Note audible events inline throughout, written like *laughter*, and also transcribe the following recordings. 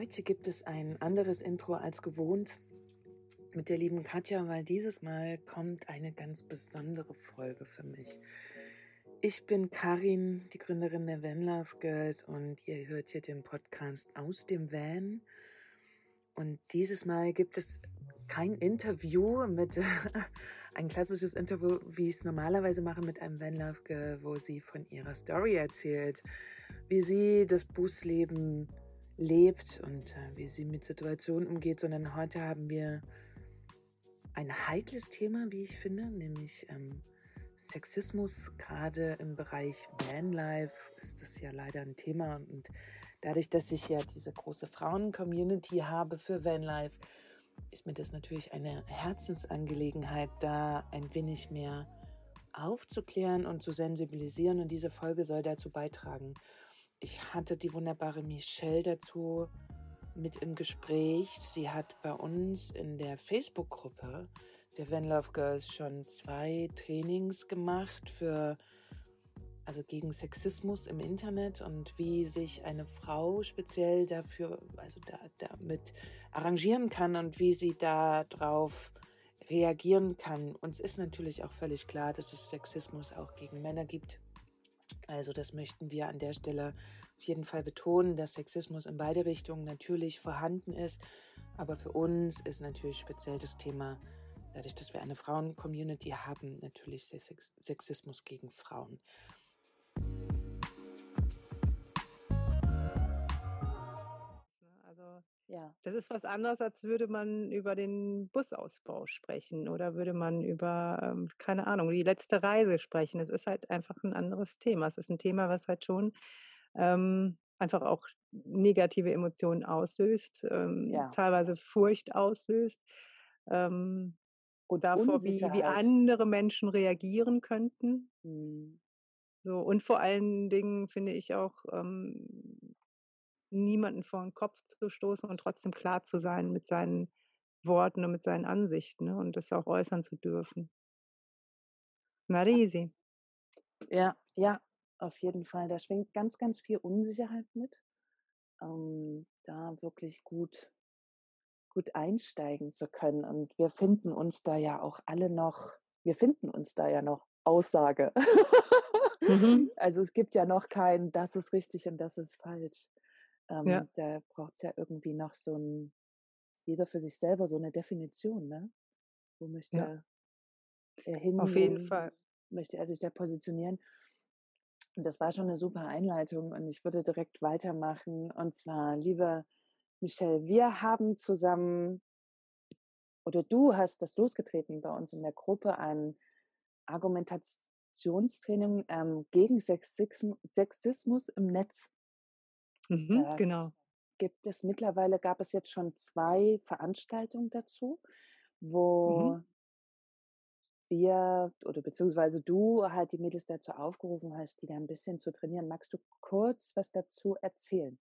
Heute gibt es ein anderes Intro als gewohnt mit der lieben Katja, weil dieses Mal kommt eine ganz besondere Folge für mich. Ich bin Karin, die Gründerin der Van Love Girls und ihr hört hier den Podcast aus dem Van. Und dieses Mal gibt es kein Interview mit *laughs* ein klassisches Interview, wie ich es normalerweise mache mit einem Van Love Girl, wo sie von ihrer Story erzählt, wie sie das Busleben lebt und äh, wie sie mit Situationen umgeht, sondern heute haben wir ein heikles Thema, wie ich finde, nämlich ähm, Sexismus. Gerade im Bereich Vanlife ist das ja leider ein Thema und dadurch, dass ich ja diese große Frauen-Community habe für Vanlife, ist mir das natürlich eine Herzensangelegenheit, da ein wenig mehr aufzuklären und zu sensibilisieren. Und diese Folge soll dazu beitragen ich hatte die wunderbare Michelle dazu mit im Gespräch. Sie hat bei uns in der Facebook-Gruppe der Van Love Girls schon zwei Trainings gemacht für also gegen Sexismus im Internet und wie sich eine Frau speziell dafür, also da, damit arrangieren kann und wie sie darauf reagieren kann. Uns ist natürlich auch völlig klar, dass es Sexismus auch gegen Männer gibt. Also das möchten wir an der Stelle auf jeden Fall betonen, dass Sexismus in beide Richtungen natürlich vorhanden ist. Aber für uns ist natürlich speziell das Thema, dadurch, dass wir eine Frauen-Community haben, natürlich Sexismus gegen Frauen. Ja. Das ist was anderes, als würde man über den Busausbau sprechen oder würde man über, ähm, keine Ahnung, die letzte Reise sprechen. Es ist halt einfach ein anderes Thema. Es ist ein Thema, was halt schon ähm, einfach auch negative Emotionen auslöst, ähm, ja. teilweise Furcht auslöst. Ähm, und davor, wie, wie andere Menschen reagieren könnten. Mhm. So, und vor allen Dingen finde ich auch, ähm, niemanden vor den Kopf zu stoßen und trotzdem klar zu sein mit seinen Worten und mit seinen Ansichten ne? und das auch äußern zu dürfen. Not easy. Ja, ja, auf jeden Fall. Da schwingt ganz, ganz viel Unsicherheit mit. Ähm, da wirklich gut, gut einsteigen zu können. Und wir finden uns da ja auch alle noch, wir finden uns da ja noch Aussage. Mhm. *laughs* Also es gibt ja noch kein, das ist richtig und das ist falsch. Ähm, ja. Da braucht es ja irgendwie noch so ein, jeder für sich selber so eine Definition, ne? Wo möchte ja. er hin? Auf jeden Fall. Möchte er sich da positionieren? Und das war schon eine super Einleitung und ich würde direkt weitermachen. Und zwar, liebe Michelle, wir haben zusammen, oder du hast das losgetreten bei uns in der Gruppe, ein Argumentationstraining ähm, gegen Sexismus im Netz. Mhm, da genau. Gibt es mittlerweile, gab es jetzt schon zwei Veranstaltungen dazu, wo mhm. wir oder beziehungsweise du halt die Mädels dazu aufgerufen hast, die da ein bisschen zu trainieren. Magst du kurz was dazu erzählen?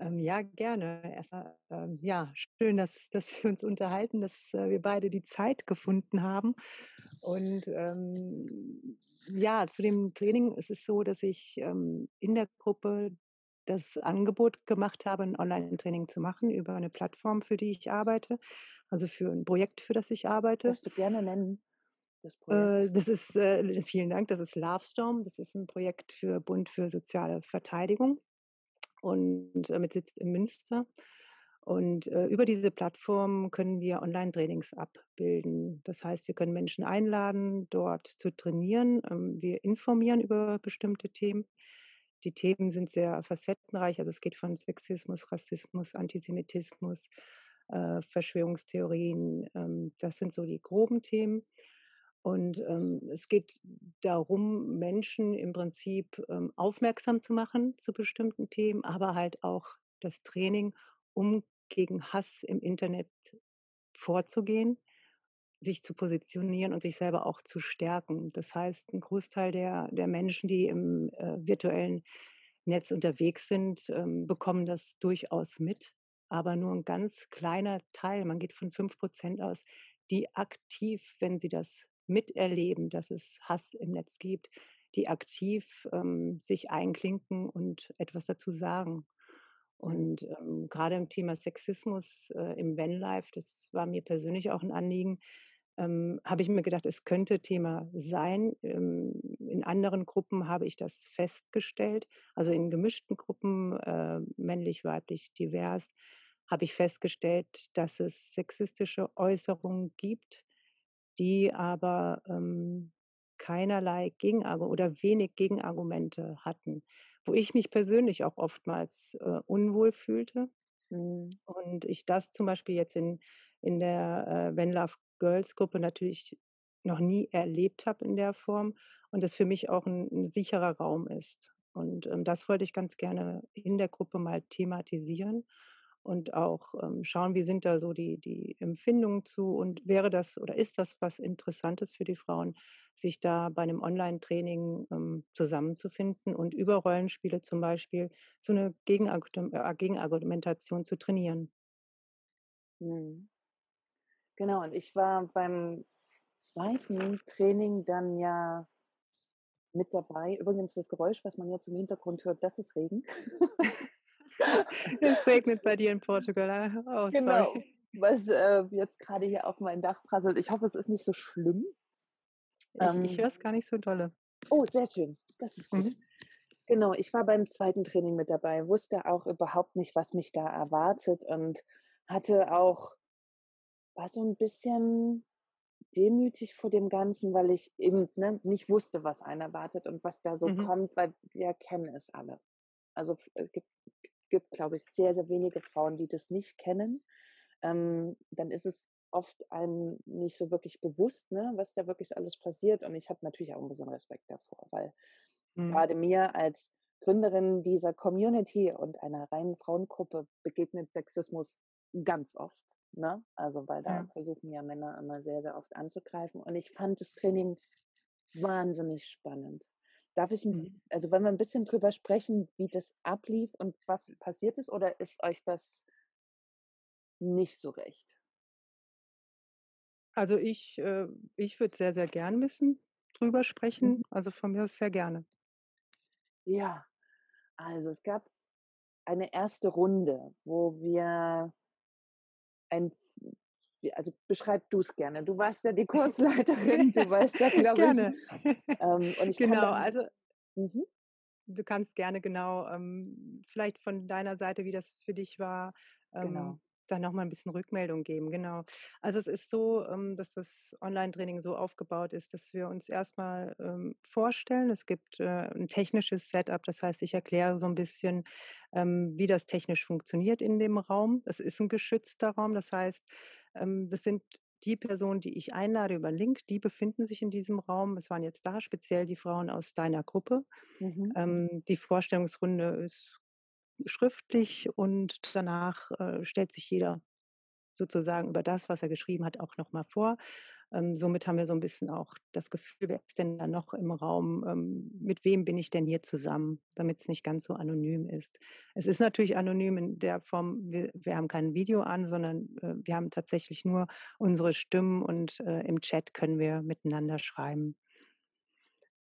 Ähm, ja, gerne. Erstmal, ähm, ja, schön, dass, dass wir uns unterhalten, dass äh, wir beide die Zeit gefunden haben. Und ähm, ja, zu dem Training ist es so, dass ich ähm, in der Gruppe das Angebot gemacht habe, ein Online-Training zu machen über eine Plattform, für die ich arbeite, also für ein Projekt, für das ich arbeite. Darfst du gerne nennen? Das, Projekt? Äh, das ist, äh, vielen Dank, das ist Lovestorm. Das ist ein Projekt für Bund für soziale Verteidigung und äh, mit Sitz in Münster. Und äh, über diese Plattform können wir Online-Trainings abbilden. Das heißt, wir können Menschen einladen, dort zu trainieren. Ähm, wir informieren über bestimmte Themen. Die Themen sind sehr facettenreich. Also es geht von Sexismus, Rassismus, Antisemitismus, äh, Verschwörungstheorien. Ähm, das sind so die groben Themen. Und ähm, es geht darum, Menschen im Prinzip ähm, aufmerksam zu machen zu bestimmten Themen, aber halt auch das Training, um gegen Hass im Internet vorzugehen sich zu positionieren und sich selber auch zu stärken. Das heißt, ein Großteil der, der Menschen, die im äh, virtuellen Netz unterwegs sind, ähm, bekommen das durchaus mit, aber nur ein ganz kleiner Teil, man geht von fünf Prozent aus, die aktiv, wenn sie das miterleben, dass es Hass im Netz gibt, die aktiv ähm, sich einklinken und etwas dazu sagen. Und ähm, gerade im Thema Sexismus äh, im Vanlife, das war mir persönlich auch ein Anliegen, ähm, habe ich mir gedacht, es könnte Thema sein. Ähm, in anderen Gruppen habe ich das festgestellt, also in gemischten Gruppen, äh, männlich, weiblich, divers, habe ich festgestellt, dass es sexistische Äußerungen gibt, die aber ähm, keinerlei Gegenargumente oder wenig Gegenargumente hatten, wo ich mich persönlich auch oftmals äh, unwohl fühlte. Mhm. Und ich das zum Beispiel jetzt in, in der äh, When Love Girls Gruppe natürlich noch nie erlebt habe in der Form und das für mich auch ein, ein sicherer Raum ist. Und ähm, das wollte ich ganz gerne in der Gruppe mal thematisieren und auch ähm, schauen, wie sind da so die, die Empfindungen zu und wäre das oder ist das was Interessantes für die Frauen, sich da bei einem Online-Training ähm, zusammenzufinden und über Rollenspiele zum Beispiel so eine äh, Gegenargumentation zu trainieren. Mhm. Genau, und ich war beim zweiten Training dann ja mit dabei. Übrigens das Geräusch, was man jetzt im Hintergrund hört, das ist Regen. *laughs* es regnet bei dir in Portugal. Ah, oh, genau. Sorry. Was äh, jetzt gerade hier auf mein Dach prasselt. Ich hoffe, es ist nicht so schlimm. Ich, ähm, ich höre es gar nicht so dolle. Oh, sehr schön. Das ist gut. Mhm. Genau, ich war beim zweiten Training mit dabei, wusste auch überhaupt nicht, was mich da erwartet und hatte auch, war so ein bisschen demütig vor dem Ganzen, weil ich eben ne, nicht wusste, was einen erwartet und was da so mhm. kommt, weil wir kennen es alle. Also es gibt gibt, glaube ich, sehr, sehr wenige Frauen, die das nicht kennen. Ähm, dann ist es oft einem nicht so wirklich bewusst, ne, was da wirklich alles passiert. Und ich habe natürlich auch ein bisschen Respekt davor, weil mhm. gerade mir als Gründerin dieser Community und einer reinen Frauengruppe begegnet Sexismus ganz oft. Ne? Also, weil da ja. versuchen ja Männer immer sehr, sehr oft anzugreifen. Und ich fand das Training wahnsinnig spannend. Darf ich, mhm. also wenn wir ein bisschen drüber sprechen, wie das ablief und was passiert ist, oder ist euch das nicht so recht? Also ich, äh, ich würde sehr, sehr gern wissen, drüber sprechen. Mhm. Also von mir aus sehr gerne. Ja, also es gab eine erste Runde, wo wir ein also beschreib du es gerne. Du warst ja die *laughs* Kursleiterin, du weißt ja, glaube ich. Ähm, und *laughs* ich genau, dann, also mhm. du kannst gerne genau, ähm, vielleicht von deiner Seite, wie das für dich war, ähm, genau. dann nochmal ein bisschen Rückmeldung geben. Genau. Also es ist so, ähm, dass das Online-Training so aufgebaut ist, dass wir uns erstmal ähm, vorstellen. Es gibt äh, ein technisches Setup, das heißt, ich erkläre so ein bisschen, ähm, wie das technisch funktioniert in dem Raum. Es ist ein geschützter Raum, das heißt, ähm, das sind die Personen, die ich einlade über Link, die befinden sich in diesem Raum. Es waren jetzt da speziell die Frauen aus deiner Gruppe. Mhm. Ähm, die Vorstellungsrunde ist schriftlich und danach äh, stellt sich jeder sozusagen über das, was er geschrieben hat, auch nochmal vor. Ähm, somit haben wir so ein bisschen auch das Gefühl, wer ist denn da noch im Raum? Ähm, mit wem bin ich denn hier zusammen, damit es nicht ganz so anonym ist. Es ist natürlich anonym in der Form, wir, wir haben kein Video an, sondern äh, wir haben tatsächlich nur unsere Stimmen und äh, im Chat können wir miteinander schreiben.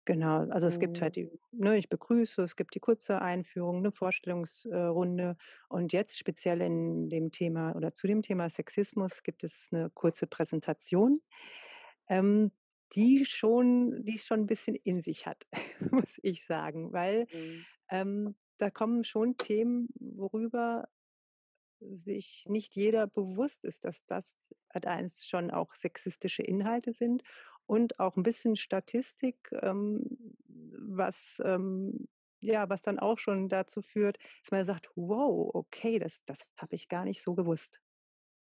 Genau, also es gibt halt mhm. die, ne, ich begrüße, es gibt die kurze Einführung, eine Vorstellungsrunde und jetzt speziell in dem Thema oder zu dem Thema Sexismus gibt es eine kurze Präsentation, ähm, die schon, die es schon ein bisschen in sich hat, *laughs* muss ich sagen, weil mhm. ähm, da kommen schon Themen, worüber sich nicht jeder bewusst ist, dass das eins schon auch sexistische Inhalte sind und auch ein bisschen Statistik, ähm, was ähm, ja, was dann auch schon dazu führt, dass man sagt, wow, okay, das, das habe ich gar nicht so gewusst.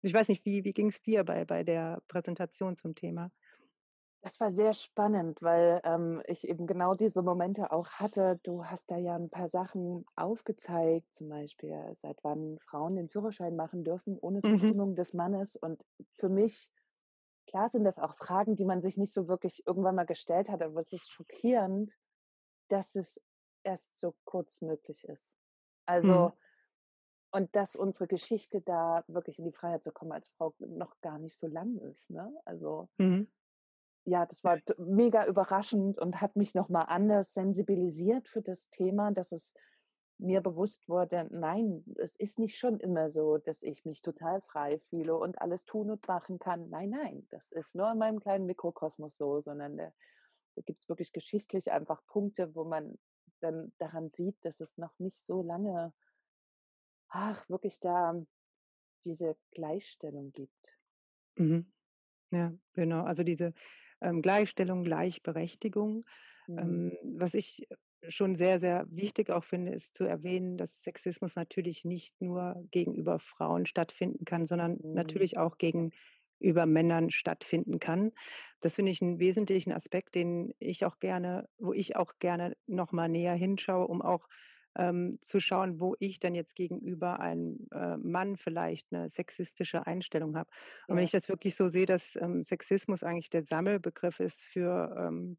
Ich weiß nicht, wie, wie ging es dir bei, bei der Präsentation zum Thema? Das war sehr spannend, weil ähm, ich eben genau diese Momente auch hatte. Du hast da ja ein paar Sachen aufgezeigt, zum Beispiel, seit wann Frauen den Führerschein machen dürfen ohne mhm. Zustimmung mhm. des Mannes. Und für mich Klar sind das auch Fragen, die man sich nicht so wirklich irgendwann mal gestellt hat, aber es ist schockierend, dass es erst so kurz möglich ist. Also, mhm. und dass unsere Geschichte da wirklich in die Freiheit zu kommen als Frau noch gar nicht so lang ist. Ne? Also, mhm. ja, das war mega überraschend und hat mich nochmal anders sensibilisiert für das Thema, dass es mir bewusst wurde, nein, es ist nicht schon immer so, dass ich mich total frei fühle und alles tun und machen kann. Nein, nein, das ist nur in meinem kleinen Mikrokosmos so, sondern da, da gibt es wirklich geschichtlich einfach Punkte, wo man dann daran sieht, dass es noch nicht so lange, ach, wirklich da diese Gleichstellung gibt. Mhm. Ja, genau. Also diese ähm, Gleichstellung, Gleichberechtigung. Mhm. Ähm, was ich schon sehr, sehr wichtig auch finde, ist zu erwähnen, dass Sexismus natürlich nicht nur gegenüber Frauen stattfinden kann, sondern mhm. natürlich auch gegenüber Männern stattfinden kann. Das finde ich einen wesentlichen Aspekt, den ich auch gerne, wo ich auch gerne nochmal näher hinschaue, um auch ähm, zu schauen, wo ich dann jetzt gegenüber einem äh, Mann vielleicht eine sexistische Einstellung habe. Und ja. wenn ich das wirklich so sehe, dass ähm, Sexismus eigentlich der Sammelbegriff ist für ähm,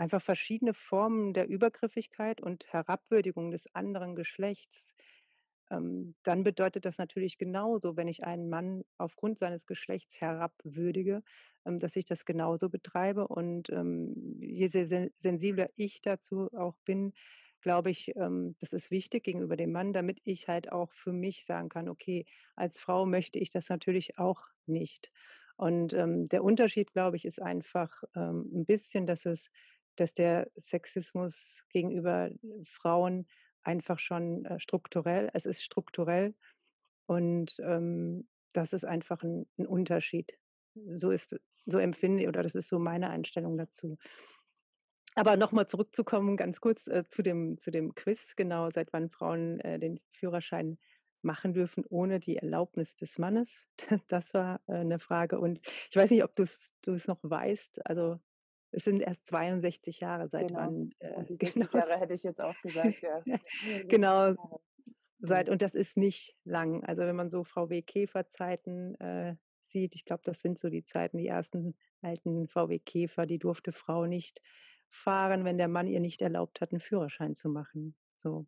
einfach verschiedene Formen der Übergriffigkeit und Herabwürdigung des anderen Geschlechts, ähm, dann bedeutet das natürlich genauso, wenn ich einen Mann aufgrund seines Geschlechts herabwürdige, ähm, dass ich das genauso betreibe. Und ähm, je sensibler ich dazu auch bin, glaube ich, das ist wichtig gegenüber dem Mann, damit ich halt auch für mich sagen kann, okay, als Frau möchte ich das natürlich auch nicht. Und ähm, der Unterschied, glaube ich, ist einfach ähm, ein bisschen, dass es, dass der Sexismus gegenüber Frauen einfach schon äh, strukturell, es ist strukturell und ähm, das ist einfach ein, ein Unterschied. So ist, so empfinde ich, oder das ist so meine Einstellung dazu. Aber nochmal zurückzukommen, ganz kurz äh, zu, dem, zu dem Quiz, genau, seit wann Frauen äh, den Führerschein machen dürfen ohne die Erlaubnis des Mannes. *laughs* Das war äh, eine Frage. Und ich weiß nicht, ob du es noch weißt. Also es sind erst 62 Jahre, seit genau. wann. Äh, und die 60 *laughs* genau, Jahre hätte ich jetzt auch gesagt, ja. *laughs* genau. Seit, und das ist nicht lang. Also wenn man so VW Käfer-Zeiten äh, sieht, ich glaube, das sind so die Zeiten, die ersten alten VW Käfer, die durfte Frau nicht fahren, wenn der Mann ihr nicht erlaubt hat, einen Führerschein zu machen. So.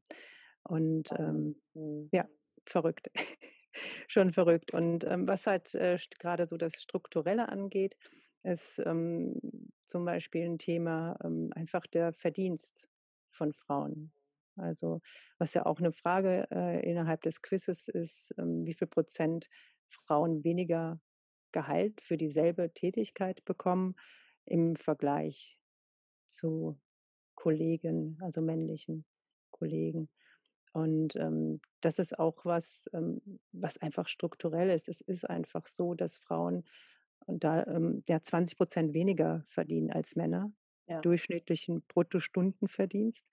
Und ähm, mhm. ja, verrückt. *laughs* Schon verrückt. Und ähm, was halt äh, gerade so das Strukturelle angeht, ist ähm, zum Beispiel ein Thema ähm, einfach der Verdienst von Frauen. Also was ja auch eine Frage äh, innerhalb des Quizzes ist, ähm, wie viel Prozent Frauen weniger Gehalt für dieselbe Tätigkeit bekommen im Vergleich zu Kollegen, also männlichen Kollegen. Und ähm, das ist auch was, ähm, was einfach strukturell ist. Es ist einfach so, dass Frauen und da ähm, ja 20 Prozent weniger verdienen als Männer, ja. durchschnittlichen Bruttostundenverdienst.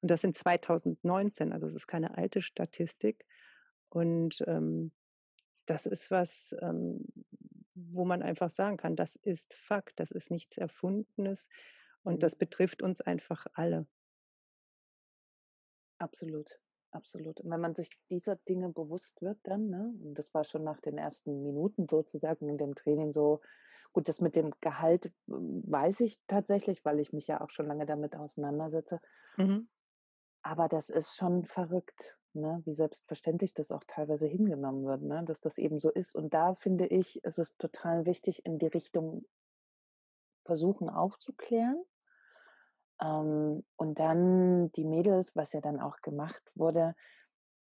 Und das in 2019, also es ist keine alte Statistik. Und ähm, das ist was, ähm, wo man einfach sagen kann, das ist Fakt, das ist nichts Erfundenes. Und mhm. das betrifft uns einfach alle. Absolut, absolut. Und wenn man sich dieser Dinge bewusst wird dann, ne, und das war schon nach den ersten Minuten sozusagen in dem Training so, gut, das mit dem Gehalt hm, weiß ich tatsächlich, weil ich mich ja auch schon lange damit auseinandersetze. Mhm. Aber das ist schon verrückt, ne, wie selbstverständlich das auch teilweise hingenommen wird, ne, dass das eben so ist. Und da finde ich, ist es total wichtig, in die Richtung versuchen aufzuklären ähm, und dann die Mädels, was ja dann auch gemacht wurde,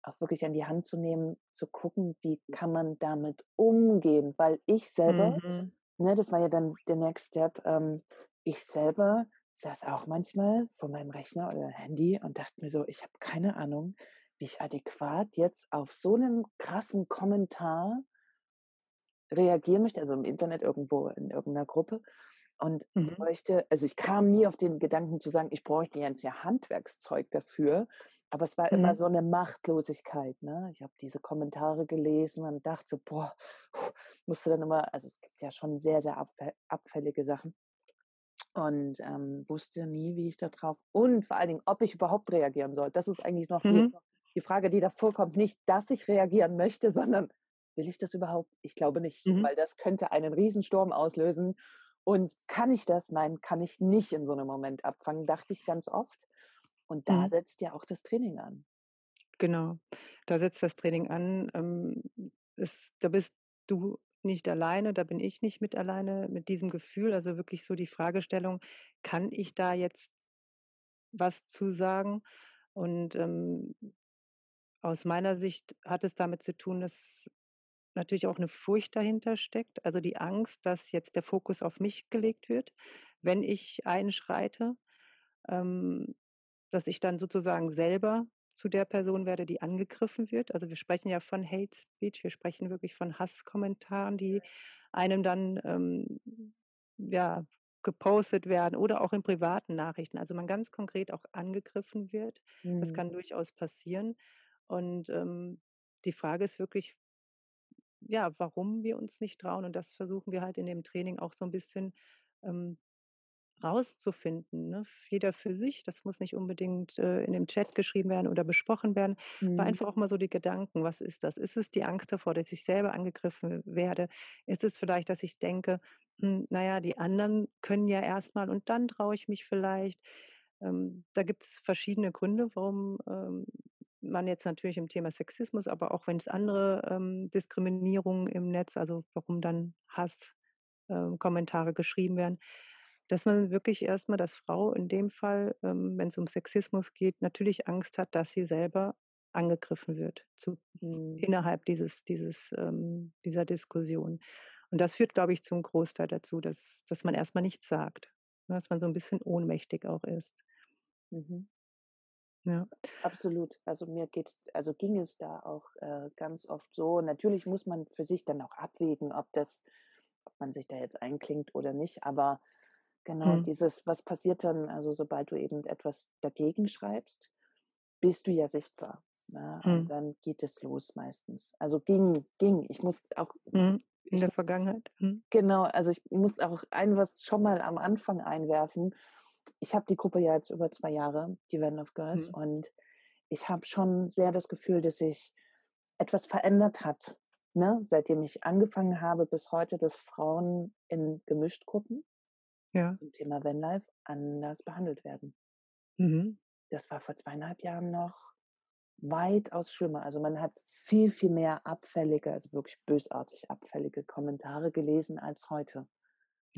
auch wirklich an die Hand zu nehmen, zu gucken, wie kann man damit umgehen. Weil ich selber, mhm. ne, das war ja dann der Next Step, ähm, ich selber saß auch manchmal vor meinem Rechner oder Handy und dachte mir so, ich habe keine Ahnung, wie ich adäquat jetzt auf so einen krassen Kommentar reagieren möchte, also im Internet irgendwo in irgendeiner Gruppe und mhm. bräuchte, also ich kam nie auf den Gedanken zu sagen, ich bräuchte jetzt ja Handwerkszeug dafür, aber es war mhm. immer so eine Machtlosigkeit. Ne? Ich habe diese Kommentare gelesen und dachte, boah, musste dann immer, also es gibt ja schon sehr, sehr abfällige Sachen und ähm, wusste nie, wie ich da drauf und vor allen Dingen, ob ich überhaupt reagieren soll. Das ist eigentlich noch mhm. die, die, Frage, die davor kommt. Nicht, dass ich reagieren möchte, sondern will ich das überhaupt? Ich glaube nicht, mhm. weil das könnte einen Riesensturm auslösen und kann ich das? Nein, kann ich nicht in so einem Moment abfangen, dachte ich ganz oft. Und da mhm. setzt ja auch das Training an. Genau, da setzt das Training an. Ähm, ist, da bist du nicht alleine, da bin ich nicht mit alleine mit diesem Gefühl. Also wirklich so die Fragestellung, kann ich da jetzt was zu sagen? Und ähm, aus meiner Sicht hat es damit zu tun, dass natürlich auch 'ne Furcht dahinter steckt, also die Angst, dass jetzt der Fokus auf mich gelegt wird, wenn ich einschreite, ähm, dass ich dann sozusagen selber zu der Person werde, die angegriffen wird. Also, wir sprechen ja von Hate Speech, wir sprechen wirklich von Hasskommentaren, die einem dann, ähm, ja, gepostet werden oder auch in privaten Nachrichten. Also, man ganz konkret auch angegriffen wird. Das Mhm. kann durchaus passieren. Und, ähm, die Frage ist wirklich ja, warum wir uns nicht trauen und das versuchen wir halt in dem Training auch so 'n bisschen, ähm, rauszufinden, ne? Jeder für sich. Das muss nicht unbedingt, äh, in dem Chat geschrieben werden oder besprochen werden, aber Mhm. einfach auch mal so die Gedanken: „Was ist das?“ Ist es die Angst davor, dass ich selber angegriffen werde? Ist es vielleicht, dass ich denke: „Hm, na ja, die anderen können ja erst mal und dann traue ich mich vielleicht?“ Ähm, da gibt's verschiedene Gründe, warum, ähm, man jetzt natürlich im Thema Sexismus, aber auch wenn's andere, ähm, Diskriminierungen im Netz also warum dann Hass ähm, Kommentare geschrieben werden, dass man wirklich erst mal dass Frau in dem Fall, ähm, wenn's um Sexismus geht, natürlich Angst hat, dass sie selber angegriffen wird zu Mhm. innerhalb dieses dieses ähm, dieser Diskussion. Und das führt, glaube ich, zum Großteil dazu, dass dass man erst mal nichts sagt, ne, dass man so 'n bisschen ohnmächtig auch ist. Mhm. Ja. Absolut. Also, mir geht's also ging es da auch, äh, ganz oft so. Natürlich muss man für sich dann auch abwägen, ob das ob man sich da jetzt einklingt oder nicht, aber genau Mhm. dieses was passiert dann also, sobald du eben etwas dagegen schreibst, bist du ja sichtbar, ne? Und Mhm. dann geht es los meistens. Also, ging ging. Ich muss auch Mhm. In der Vergangenheit. Mhm. Genau, also ich muss auch ein was schon mal am Anfang einwerfen. Ich habe die Gruppe ja jetzt über 2 Jahre, die „Van Love Girls“, Mhm. und ich habe schon sehr das Gefühl, dass sich etwas verändert hat, ne, seitdem ich angefangen habe bis heute, dass Frauen in Gemischtgruppen Ja. zum Thema Vanlife anders behandelt werden. Mhm. Das war vor 2 1/2 Jahren noch weitaus schlimmer. Also, man hat viel, viel mehr abfällige, also wirklich bösartig abfällige Kommentare gelesen als heute.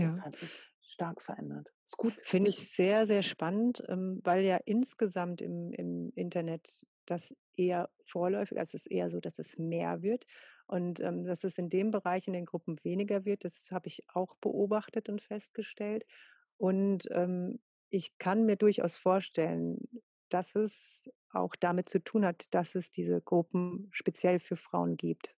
Das Ja. hat sich stark verändert. Ist gut. Finde ich sehr, sehr spannend, ähm, weil ja insgesamt im im Internet das eher vorläufig also, es ist eher so, dass es mehr wird und, ähm, dass es in dem Bereich in den Gruppen weniger wird, das habe ich auch beobachtet und festgestellt. Und, ähm, ich kann mir durchaus vorstellen, dass es auch damit zu tun hat, dass es diese Gruppen speziell für Frauen gibt.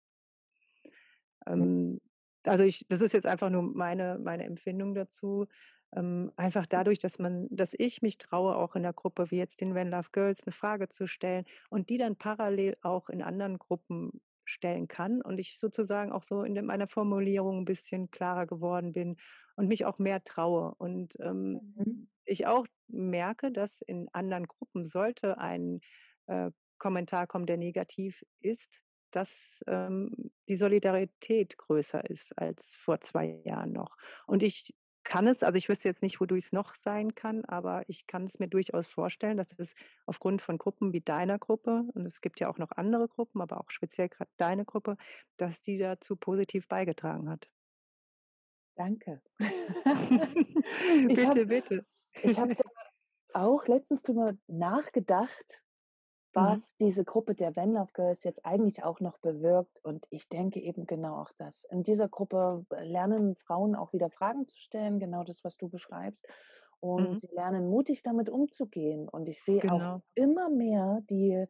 Hm. Ähm, also ich das ist jetzt einfach nur meine meine Empfindung dazu. Ähm, einfach dadurch, dass man dass ich mich traue, auch in der Gruppe wie jetzt den „Van Love Girls“ 'ne Frage zu stellen und die dann parallel auch in anderen Gruppen stellen kann und ich sozusagen auch so in meiner Formulierung 'n bisschen klarer geworden bin und mich auch mehr traue. Und, ähm, Mhm. ich auch merke, dass in anderen Gruppen sollte ein, äh, Kommentar kommen, der negativ ist, dass, ähm, die Solidarität größer ist als vor 2 Jahren noch. Und ich kann es also, ich wüsste jetzt nicht, wodurch es noch sein kann, aber ich kann es mir durchaus vorstellen, dass es aufgrund von Gruppen wie deiner Gruppe und es gibt ja auch noch andere Gruppen, aber auch speziell grad deine Gruppe, dass die dazu positiv beigetragen hat. Danke. *laughs* Ich habe Bitte, bitte. ich habe auch letztens drüber nachgedacht, was Mhm. diese Gruppe der „Van Love Girls“ jetzt eigentlich auch noch bewirkt und ich denke eben genau auch das. In dieser Gruppe lernen Frauen auch wieder Fragen zu stellen, genau das, was du beschreibst, und Mhm. sie lernen mutig damit umzugehen. Und ich sehe auch Genau. immer mehr, die,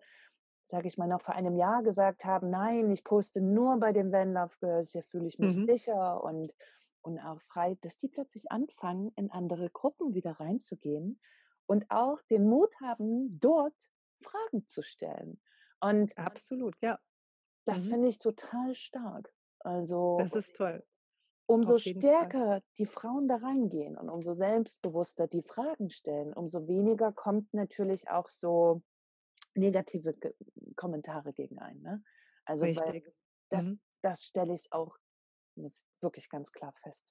sage ich mal, noch vor einem Jahr gesagt haben: „Nein, ich poste nur bei den „Van Love Girls“, hier fühle ich mich Mhm. sicher und und auch frei“, dass die plötzlich anfangen, in andere Gruppen wieder reinzugehen und auch den Mut haben, dort Fragen zu stellen. Und Absolut, ja. das Mhm. finde ich total stark. Also Das ist toll. umso jeden Fall. stärker die Frauen da reingehen und umso selbstbewusster die Fragen stellen, umso weniger kommt natürlich auch so negative Ge Kommentare gegen einen, ne? Also, das Mhm. das stelle ich auch wirklich ganz klar fest,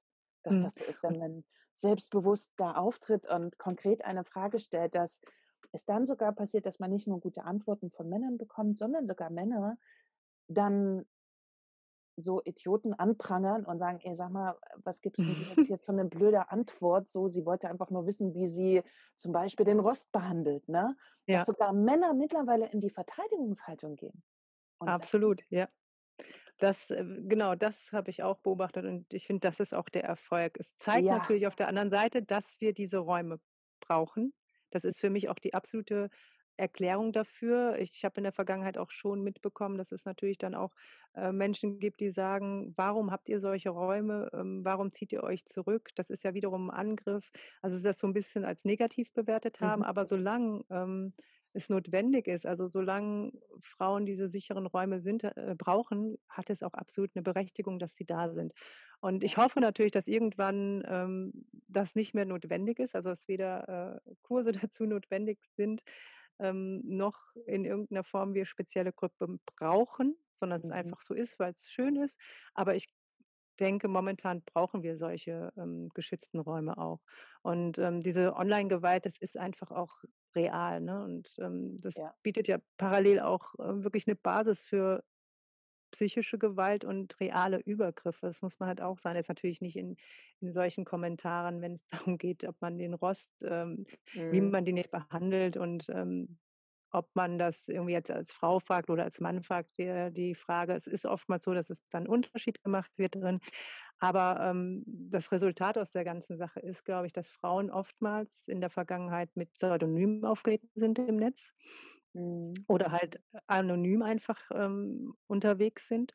dass Mhm. das so ist, wenn man selbstbewusst da auftritt und konkret eine Frage stellt, dass es dann sogar passiert, dass man nicht nur gute Antworten von Männern bekommt, sondern sogar Männer dann so Idioten anprangern und sagen: „Ey, sag mal, was gibst 'n dir jetzt *laughs* hier für 'ne blöde Antwort?“ So, sie wollte einfach nur wissen, wie sie zum Beispiel den Rost behandelt, ne? Dass Ja. sogar Männer mittlerweile in die Verteidigungshaltung gehen und sagen Absolut, ja. Das äh, genau, das habe ich auch beobachtet und ich finde, das ist auch der Erfolg. Es zeigt Ja. natürlich auf der anderen Seite, dass wir diese Räume brauchen. Das ist für mich auch die absolute Erklärung dafür. Ich habe in der Vergangenheit auch schon mitbekommen, dass es natürlich dann auch, äh, Menschen gibt, die sagen: „Warum habt ihr solche Räume? Ähm, warum zieht ihr euch zurück?“ Das ist ja wiederum 'n Angriff. Also, das so 'n bisschen als negativ bewertet Mhm. haben, aber solange, ähm, es notwendig ist, also solange Frauen diese sicheren Räume sind äh, brauchen, hat es auch absolut 'ne Berechtigung, dass sie da sind. Und ich hoffe natürlich, dass irgendwann, ähm, das nicht mehr notwendig ist, also dass weder, äh, Kurse *laughs* dazu notwendig sind, ähm, noch in irgend 'ner Form wir spezielle Gruppen brauchen, sondern es Mhm. einfach so ist, weil's schön ist. Aber ich denke, momentan brauchen wir solche, ähm, geschützten Räume auch. Und, ähm, diese Online-Gewalt, das ist einfach auch real, ne? Und, ähm, das Ja. bietet ja parallel auch, äh, wirklich 'ne Basis für psychische Gewalt und reale Übergriffe. Das muss man halt auch sagen. Jetzt natürlich nicht in in solchen Kommentaren, wenn's *laughs* darum geht, ob man den Rost ähm, wie Mhm. man den jetzt behandelt und, ähm, ob man das irgendwie jetzt als Frau fragt oder als Mann fragt, der die Frage es ist oftmals so, dass es dann Unterschied gemacht wird drin. Aber, ähm, das Resultat aus der ganzen Sache ist, glaube ich, dass Frauen oftmals in der Vergangenheit mit Pseudonymen aufgetreten sind im Netz Mhm. oder halt anonym einfach, ähm, unterwegs sind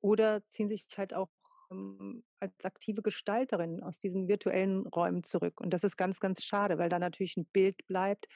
oder ziehen sich halt auch, ähm, als aktive Gestalterin aus diesen virtuellen Räumen zurück. Und das ist ganz, ganz schade, weil da natürlich 'n Bild bleibt,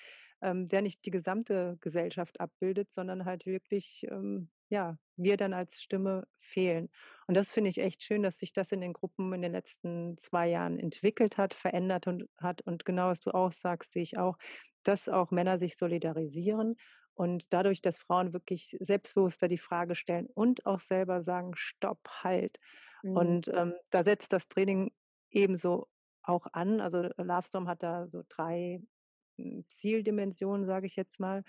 ähm, der nicht die gesamte Gesellschaft abbildet, sondern halt wirklich, ähm, ja, wir dann als Stimme fehlen. Und das finde ich echt schön, dass sich das in den Gruppen in den letzten 2 Jahren entwickelt hat, verändert und hat. Und genau, was du auch sagst, sehe ich auch, dass auch Männer sich solidarisieren und dadurch, dass Frauen wirklich selbstbewusster die Frage stellen und auch selber sagen: „Stopp, halt!“ Mhm. Und, ähm, da setzt das Training ebenso auch an. Also, Love Storm hat da so 3, hm, Zieldimensionen, sage ich jetzt mal.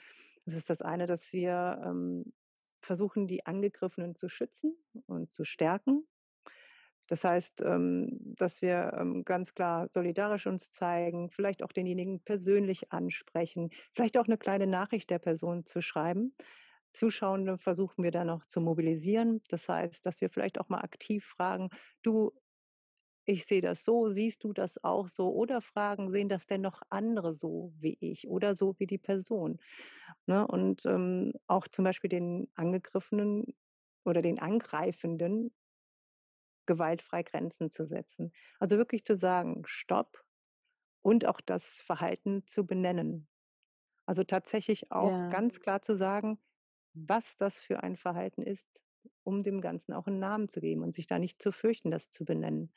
Das ist das eine, dass wir, ähm, versuchen, die Angegriffenen zu schützen und zu stärken. Das heißt, ähm, dass wir, ähm, ganz klar solidarisch uns zeigen, vielleicht auch denjenigen persönlich ansprechen, vielleicht auch 'ne kleine Nachricht der Person zu schreiben. Zuschauende versuchen wir dann auch zu mobilisieren. Das heißt, dass wir vielleicht auch mal aktiv fragen: „Du, ich sehe das so, siehst du das auch so?“ Oder fragen: „Sehen das denn noch andere so wie ich oder so wie die Person?“ Ne? Und, ähm, auch zum Beispiel den Angegriffenen oder den Angreifenden gewaltfrei Grenzen zu setzen. Also, wirklich zu sagen: „Stopp“ und auch das Verhalten zu benennen. Also, tatsächlich auch Ja. ganz klar zu sagen, was das für ein Verhalten ist, um dem Ganzen auch 'n Namen zu geben und sich da nicht zu fürchten, das zu benennen.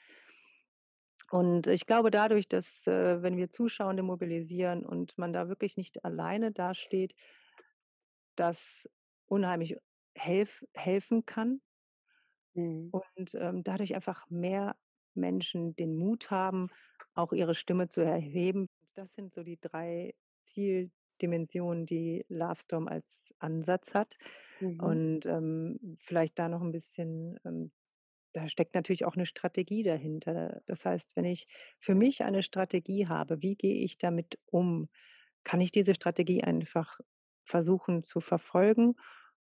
Und ich glaube dadurch, dass, äh, wenn wir Zuschauende mobilisieren und man da wirklich nicht alleine dasteht das unheimlich helf helfen kann Mhm. und, ähm, dadurch einfach mehr Menschen den Mut haben, auch ihre Stimme zu erheben. Das sind so die 3 Zieldimensionen, die Love Storm als Ansatz hat. Mhm. Und, ähm, vielleicht da noch 'n bisschen ähm, da steckt natürlich auch 'ne Strategie dahinter. Das heißt, wenn ich für mich eine Strategie habe, wie gehe ich damit um? Kann ich diese Strategie einfach versuchen zu verfolgen?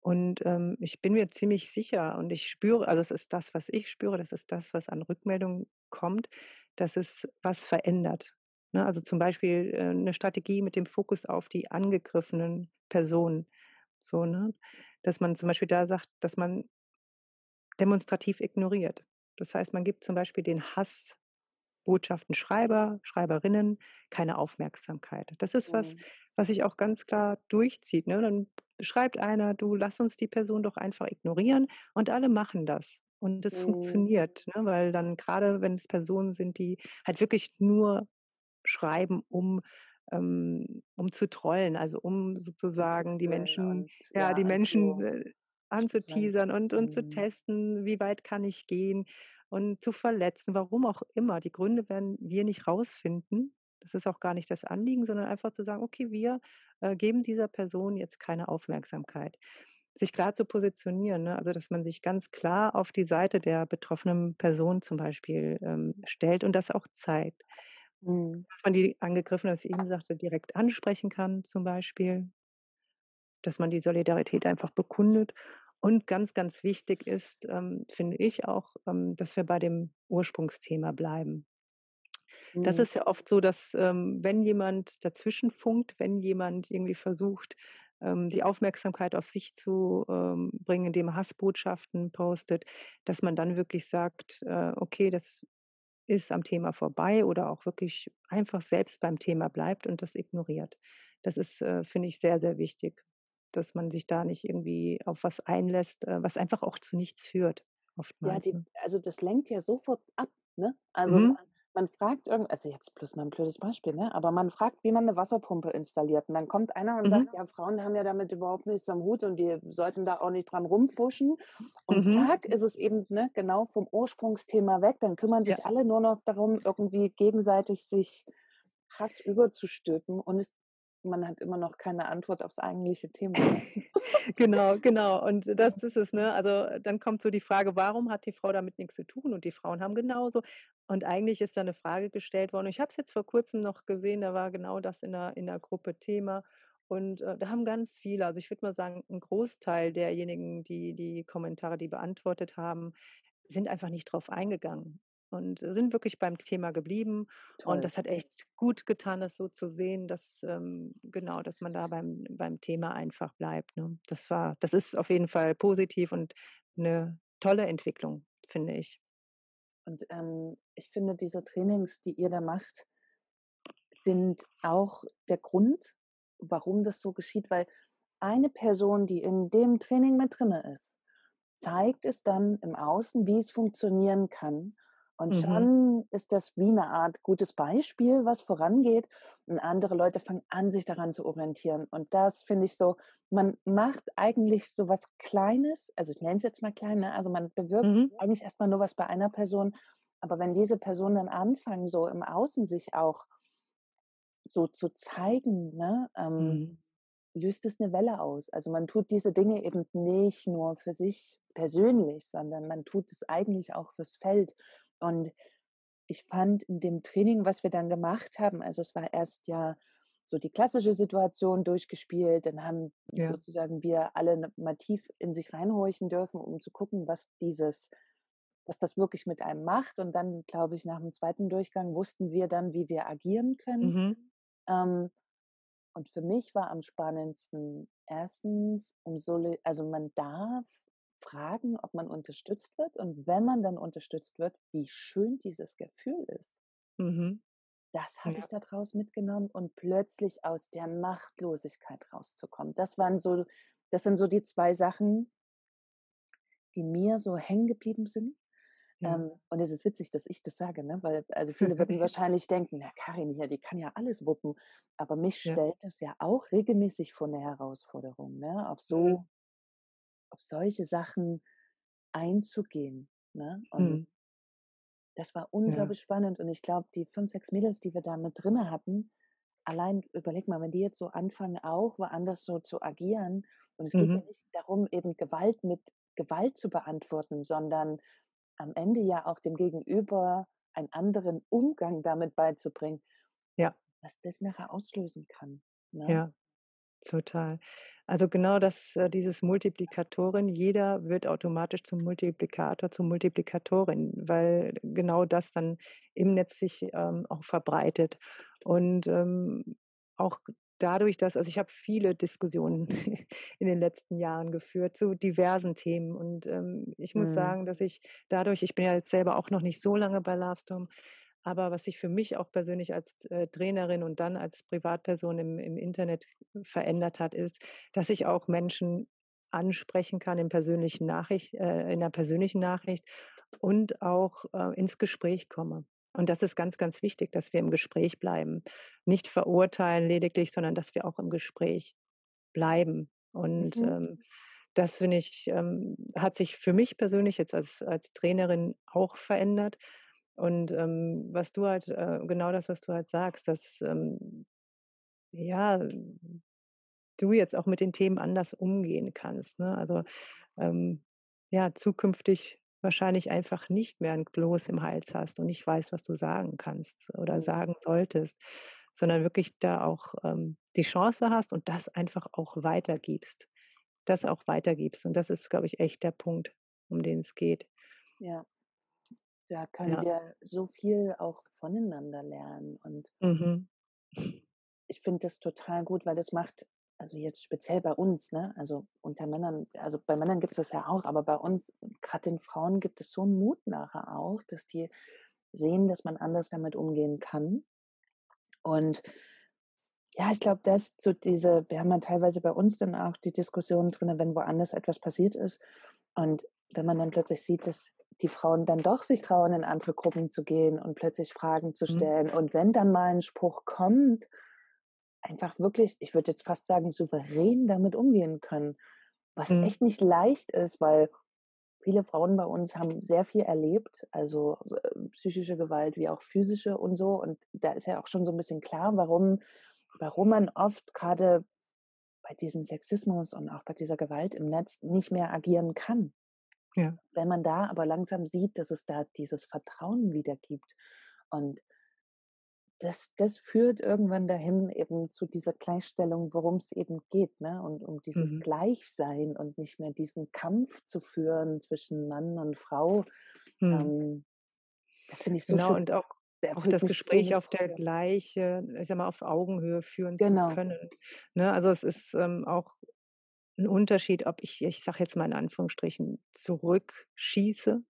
Und, ähm, ich bin mir ziemlich sicher und ich spüre also, es ist das, was ich spüre, das ist das, was an Rückmeldungen kommt, dass es was verändert, ne? Also, zum Beispiel, äh, 'ne Strategie mit dem Fokus auf die angegriffenen Personen, so, ne? Dass man zum Beispiel da sagt, dass man demonstrativ ignoriert. Das heißt, man gibt zum Beispiel den Hassbotschaftenschreiber, Schreiberinnen keine Aufmerksamkeit. Das ist was, Mhm. was sich auch ganz klar durchzieht, ne? Dann schreibt einer: „Du, lass uns die Person doch einfach ignorieren“, und alle machen das. Und das Mhm. funktioniert, ne, weil dann grade, wenn's Personen sind, die halt wirklich nur schreiben, um ähm, um zu trollen, also, um Zu sozusagen die Menschen ja, ja, die Menschen, äh. Anzuteasern und und zu Mhm. testen, wie weit kann ich gehen und zu verletzen, warum auch immer. Die Gründe werden wir nicht rausfinden. Das ist auch gar nicht das Anliegen, sondern einfach zu sagen: „Okay, wir, äh, geben dieser Person jetzt keine Aufmerksamkeit.“ sich klar zu positionieren, ne? Also, dass man sich ganz klar auf die Seite der betroffenen Person zum Beispiel, ähm, stellt und das auch zeigt. Mhm. Dass man die Angegriffene, was ich eben sagte, direkt ansprechen kann zum Beispiel. Dass man die Solidarität einfach bekundet. Und ganz, ganz wichtig ist, ähm, finde ich auch, ähm, dass wir bei dem Ursprungsthema bleiben. Das Mhm. ist ja oft so, dass, ähm, wenn jemand dazwischenfunkt, wenn jemand irgendwie versucht, ähm, die Aufmerksamkeit auf sich zu, ähm, bringen, indem er Hassbotschaften postet, dass man dann wirklich sagt, äh: „Okay, das ist am Thema vorbei“, oder auch wirklich einfach selbst beim Thema bleibt und das ignoriert. Das ist, äh, finde ich, sehr, sehr wichtig, dass man sich da nicht irgendwie auf was einlässt, äh, was einfach auch zu nichts führt, Ja, oftmals, die ne? also, das lenkt ja sofort ab, ne? Also, man Mhm. man fragt irgend also, jetzt bloß mal 'n blödes Beispiel, ne? Aber man fragt, wie man 'ne Wasserpumpe installiert. Und dann kommt einer und sagt: Mhm. „Ja, Frauen haben ja damit überhaupt nichts am Hut und die sollten da auch nicht dran rumpfuschen.“ Und Mhm. zack, ist es eben, ne, genau vom Ursprungsthema weg. Dann kümmern Ja. sich alle nur noch darum, irgendwie gegenseitig sich Hass überzustülpen und es man hat immer noch keine Antwort aufs eigentliche Thema. *laughs* Genau, genau. Und das ist es, ne? Also, dann kommt so die Frage: „Warum hat die Frau damit nix zu tun und die Frauen haben genauso?“ Und eigentlich ist da 'ne Frage gestellt worden. Ich habe es jetzt vor Kurzem noch gesehen, da war genau das in 'ner in 'ner Gruppe Thema. Und, äh, da haben ganz viele also, ich würde mal sagen, 'n Großteil derjenigen, die die Kommentare, die beantwortet haben, sind einfach nicht drauf eingegangen und sind wirklich beim Thema geblieben. Und Toll. das hat echt gut getan, das so zu sehen, dass, ähm genau, dass man da beim beim Thema einfach bleibt, ne? Das war das ist auf jeden Fall positiv und 'ne tolle Entwicklung, finde ich. Und, ähm, ich finde, diese Trainings, die ihr da macht sind auch der Grund, warum das so geschieht, weil eine Person, die in dem Training mit drinnen ist, zeigt es dann im Außen, wie es funktionieren kann. Und Mhm. schon ist das wie 'ne Art gutes Beispiel, was vorangeht und andere Leute fangen an, sich daran zu orientieren. Und das finde ich so man macht eigentlich so was Kleines, also, ich nenne es jetzt mal klein, ne? Also, man bewirkt Mhm. eigentlich erst mal nur was bei einer Person, aber wenn diese Personen dann anfangen, so im Außen sich auch so zu zeigen, ne, ähm, Mhm. löst es 'ne Welle aus. Also, man tut diese Dinge eben nicht nur für sich persönlich, sondern man tut es eigentlich auch fürs Feld. Und ich fand in dem Training, was wir dann gemacht haben also, es war erst ja so die klassische Situation durchgespielt, dann haben Ja. sozusagen wir alle mal tief in sich reinhorchen dürfen, um zu gucken, was dieses was das wirklich mit einem macht. Und dann, glaube ich, nach dem 2. Durchgang wussten wir dann, wie wir agieren können. Mhm. Ähm, und für mich war am spannendsten 1. um Soli also, man darf fragen, ob man unterstützt wird und wenn man dann unterstützt wird, wie schön dieses Gefühl ist. Mhm. Das habe Ja. ich da draus mitgenommen und plötzlich aus der Machtlosigkeit rauszukommen. Das waren so das sind so die 2 Sachen die mir so hängen geblieben sind. Ja. Ähm, und es ist witzig, dass ich das sage, ne, weil also, *laughs* viele würden wahrscheinlich denken: „Na, Karin hier, die kann ja alles wuppen.“ Aber mich Ja. stellt das ja auch regelmäßig vor 'ne Herausforderung, ne, auf Mhm. so auf solche Sachen einzugehen, ne? Und Mhm. das war Ja. unglaublich spannend und ich glaube, die 5, 6 Mädels, die wir da mit drinnen hatten allein überleg mal, wenn die jetzt so anfangen, auch woanders so zu agieren und es geht ja Mhm. nicht darum, eben Gewalt mit Gewalt zu beantworten, sondern am Ende ja auch dem Gegenüber einen anderen Umgang damit beizubringen Ja. was das nachher auslösen kann, ne? Ja, total. Also, genau das äh, dieses Multiplikatorin jeder wird automatisch zum Multiplikator, zur Multiplikatorin, weil genau das dann im Netz sich, ähm, auch verbreitet. Und, ähm, auch dadurch, dass also, ich habe viele Diskussionen *laughs* in den letzten Jahren geführt zu diversen Themen. Und, ähm, ich muss Mhm. sagen, dass ich dadurch ich bin ja jetzt selber auch noch nicht so lange bei Lovestorm, aber was sich für mich auch persönlich als, äh, Trainerin und dann als Privatperson im im Internet verändert hat, ist, dass ich auch Menschen ansprechen kann in persönlichen Nachrich äh, in 'ner persönlichen Nachricht und auch, äh, ins Gespräch komme. Und das ist ganz, ganz wichtig, dass wir im Gespräch bleiben. Nicht verurteilen lediglich, sondern dass wir auch im Gespräch bleiben. Und, Mhm. ähm, das finde ich, ähm, hat sich für mich persönlich jetzt als als Trainerin auch verändert. Und, ähm, was du halt äh, genau das, was du halt sagst, dass, ähm, ja du jetzt auch mit den Themen anders umgehen kannst, ne? Also, ähm, ja, zukünftig wahrscheinlich einfach nicht mehr 'n Kloß im Hals hast und nicht weißt, was du sagen kannst oder Mhm. sagen solltest, sondern wirklich da auch, ähm, die Chance hast und das einfach auch weitergibst das auch weitergibst. Und das ist, glaube ich, echt der Punkt, um den es geht. Ja. Da können Ja. wir so viel auch voneinander lernen und Mhm. *laughs* ich finde das total gut, weil das macht also jetzt speziell bei uns, ne, also unter Männern also bei Männern gibt's das ja auch, aber bei uns, grad den Frauen, gibt es so 'n Mut nachher auch, dass die sehen, dass man anders damit umgehen kann. Und ja, ich glaube, dass so diese wir haben ja teilweise bei uns dann auch die Diskussion drinnen, wenn woanders etwas passiert ist und wenn man dann plötzlich sieht, dass die Frauen dann doch sich trauen, in andere Gruppen zu gehen und plötzlich Fragen zu Mhm. stellen. Und wenn dann mal 'n Spruch kommt, einfach wirklich, ich würde jetzt fast sagen, souverän damit umgehen können, was Mhm. echt nicht leicht ist, weil viele Frauen bei uns haben sehr viel erlebt, also, äh, psychische Gewalt wie auch physische und so. Und da ist ja auch schon so 'n bisschen klar, warum warum man oft grade bei diesem Sexismus und auch bei dieser Gewalt im Netz nicht mehr agieren kann. Ja. Wenn man da aber langsam sieht, dass es da dieses Vertrauen wieder gibt und das das führt irgendwann dahin eben zu dieser Gleichstellung, worum's eben geht, ne? Und um dieses Mhm. Gleichsein und nicht mehr diesen Kampf zu führen zwischen Mann und Frau. Mhm. Ähm, das finde ich so Genau, schön. und auch auch das so Gespräch mit auf der Freude. Gleiche ich sage mal, auf Augenhöhe führen zu Genau. können, ne? Also, es ist, ähm, auch 'n Unterschied, ob ich ich sage jetzt mal in Anführungsstrichen, zurückschieße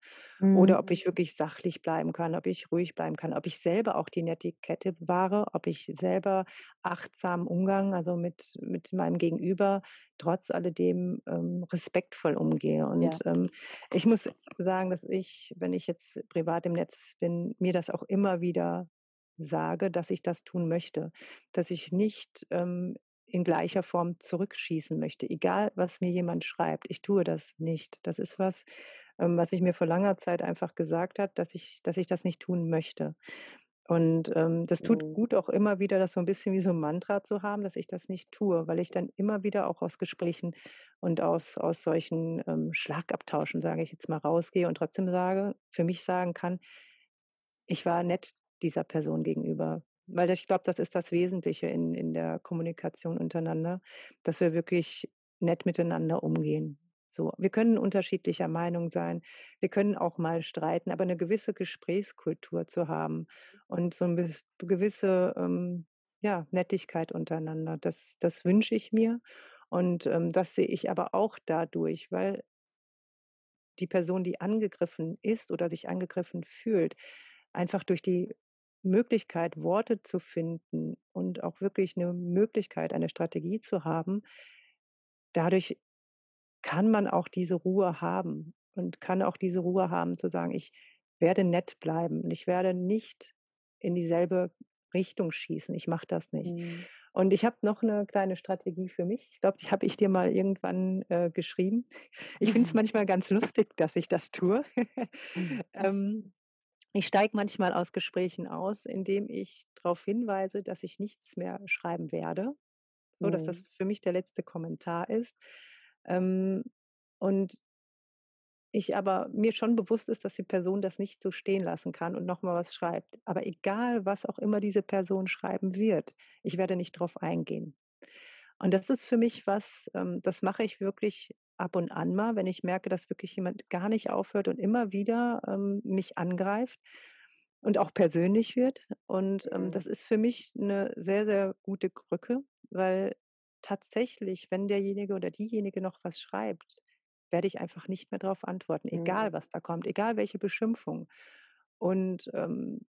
oder ob Mhm. ich wirklich sachlich bleiben kann, ob ich ruhig bleiben kann, ob ich selber auch die Netiquette bewahre, ob ich selber achtsamen Umgang, also mit mit meinem Gegenüber trotz alledem, ähm, respektvoll umgehe. Und, Ja. ähm, ich muss sagen, dass ich, wenn ich jetzt privat im Netz bin, mir das auch immer wieder sage, dass ich das tun möchte, dass ich nicht, ähm, in gleicher Form zurückschießen möchte, egal was mir jemand schreibt. Ich tue das nicht. Das ist was, ähm, was ich mir vor langer Zeit einfach gesagt habe, dass ich dass ich das nicht tun möchte. Und, ähm, das tut Mhm. gut, auch immer wieder das so 'n bisschen wie so 'n Mantra zu haben, dass ich das nicht tue, weil ich dann immer wieder auch aus Gesprächen und aus aus solchen, ähm, Schlagabtauschen, sage ich jetzt mal, rausgehe und trotzdem sage für mich sagen kann ich war nett dieser Person gegenüber. Weil ich glaube, das ist das Wesentliche in in der Kommunikation untereinander, dass wir wirklich nett miteinander umgehen. So, wir können unterschiedlicher Meinung sein. Wir können auch mal streiten, aber 'ne gewisse Gesprächskultur zu haben und so bis gewisse, ähm, ja, Nettigkeit untereinander, das das wünsche ich mir. Und, ähm, das sehe ich aber auch dadurch, weil die Person, die angegriffen ist oder sich angegriffen fühlt, einfach durch die Möglichkeit, Worte zu finden und auch wirklich 'ne Möglichkeit, eine Strategie zu haben dadurch kann man auch diese Ruhe haben und kann auch diese Ruhe haben zu sagen: „Ich werde nett bleiben und ich werde nicht in dieselbe Richtung schießen. Ich mache das nicht.“ Mhm. Und ich habe noch 'ne kleine Strategie für mich. Ich glaube, die habe ich dir mal irgendwann, äh, geschrieben. Ich finde es *laughs* manchmal ganz lustig, dass ich das tue. *laughs* Ähm, ich steige manchmal aus Gesprächen aus, indem ich drauf hinweise, dass ich nichts mehr schreiben werde, so dass das Mhm. für mich der letzte Kommentar ist. Ähm, und ich aber mir schon bewusst ist, dass die Person das nicht so stehen lassen kann und noch mal was schreibt. Aber egal, was auch immer diese Person schreiben wird, ich werde nicht drauf eingehen. Und das ist für mich was, ähm, das mache ich wirklich ab und an mal, wenn ich merke, dass wirklich jemand gar nicht aufhört und immer wieder, ähm, mich angreift und auch persönlich wird. Und, ähm, Mhm. das ist für mich 'ne sehr, sehr gute Krücke, weil tatsächlich, wenn derjenige oder diejenige noch was schreibt, werde ich einfach nicht mehr drauf antworten, egal Mhm. was da kommt, egal welche Beschimpfung. Und, ähm,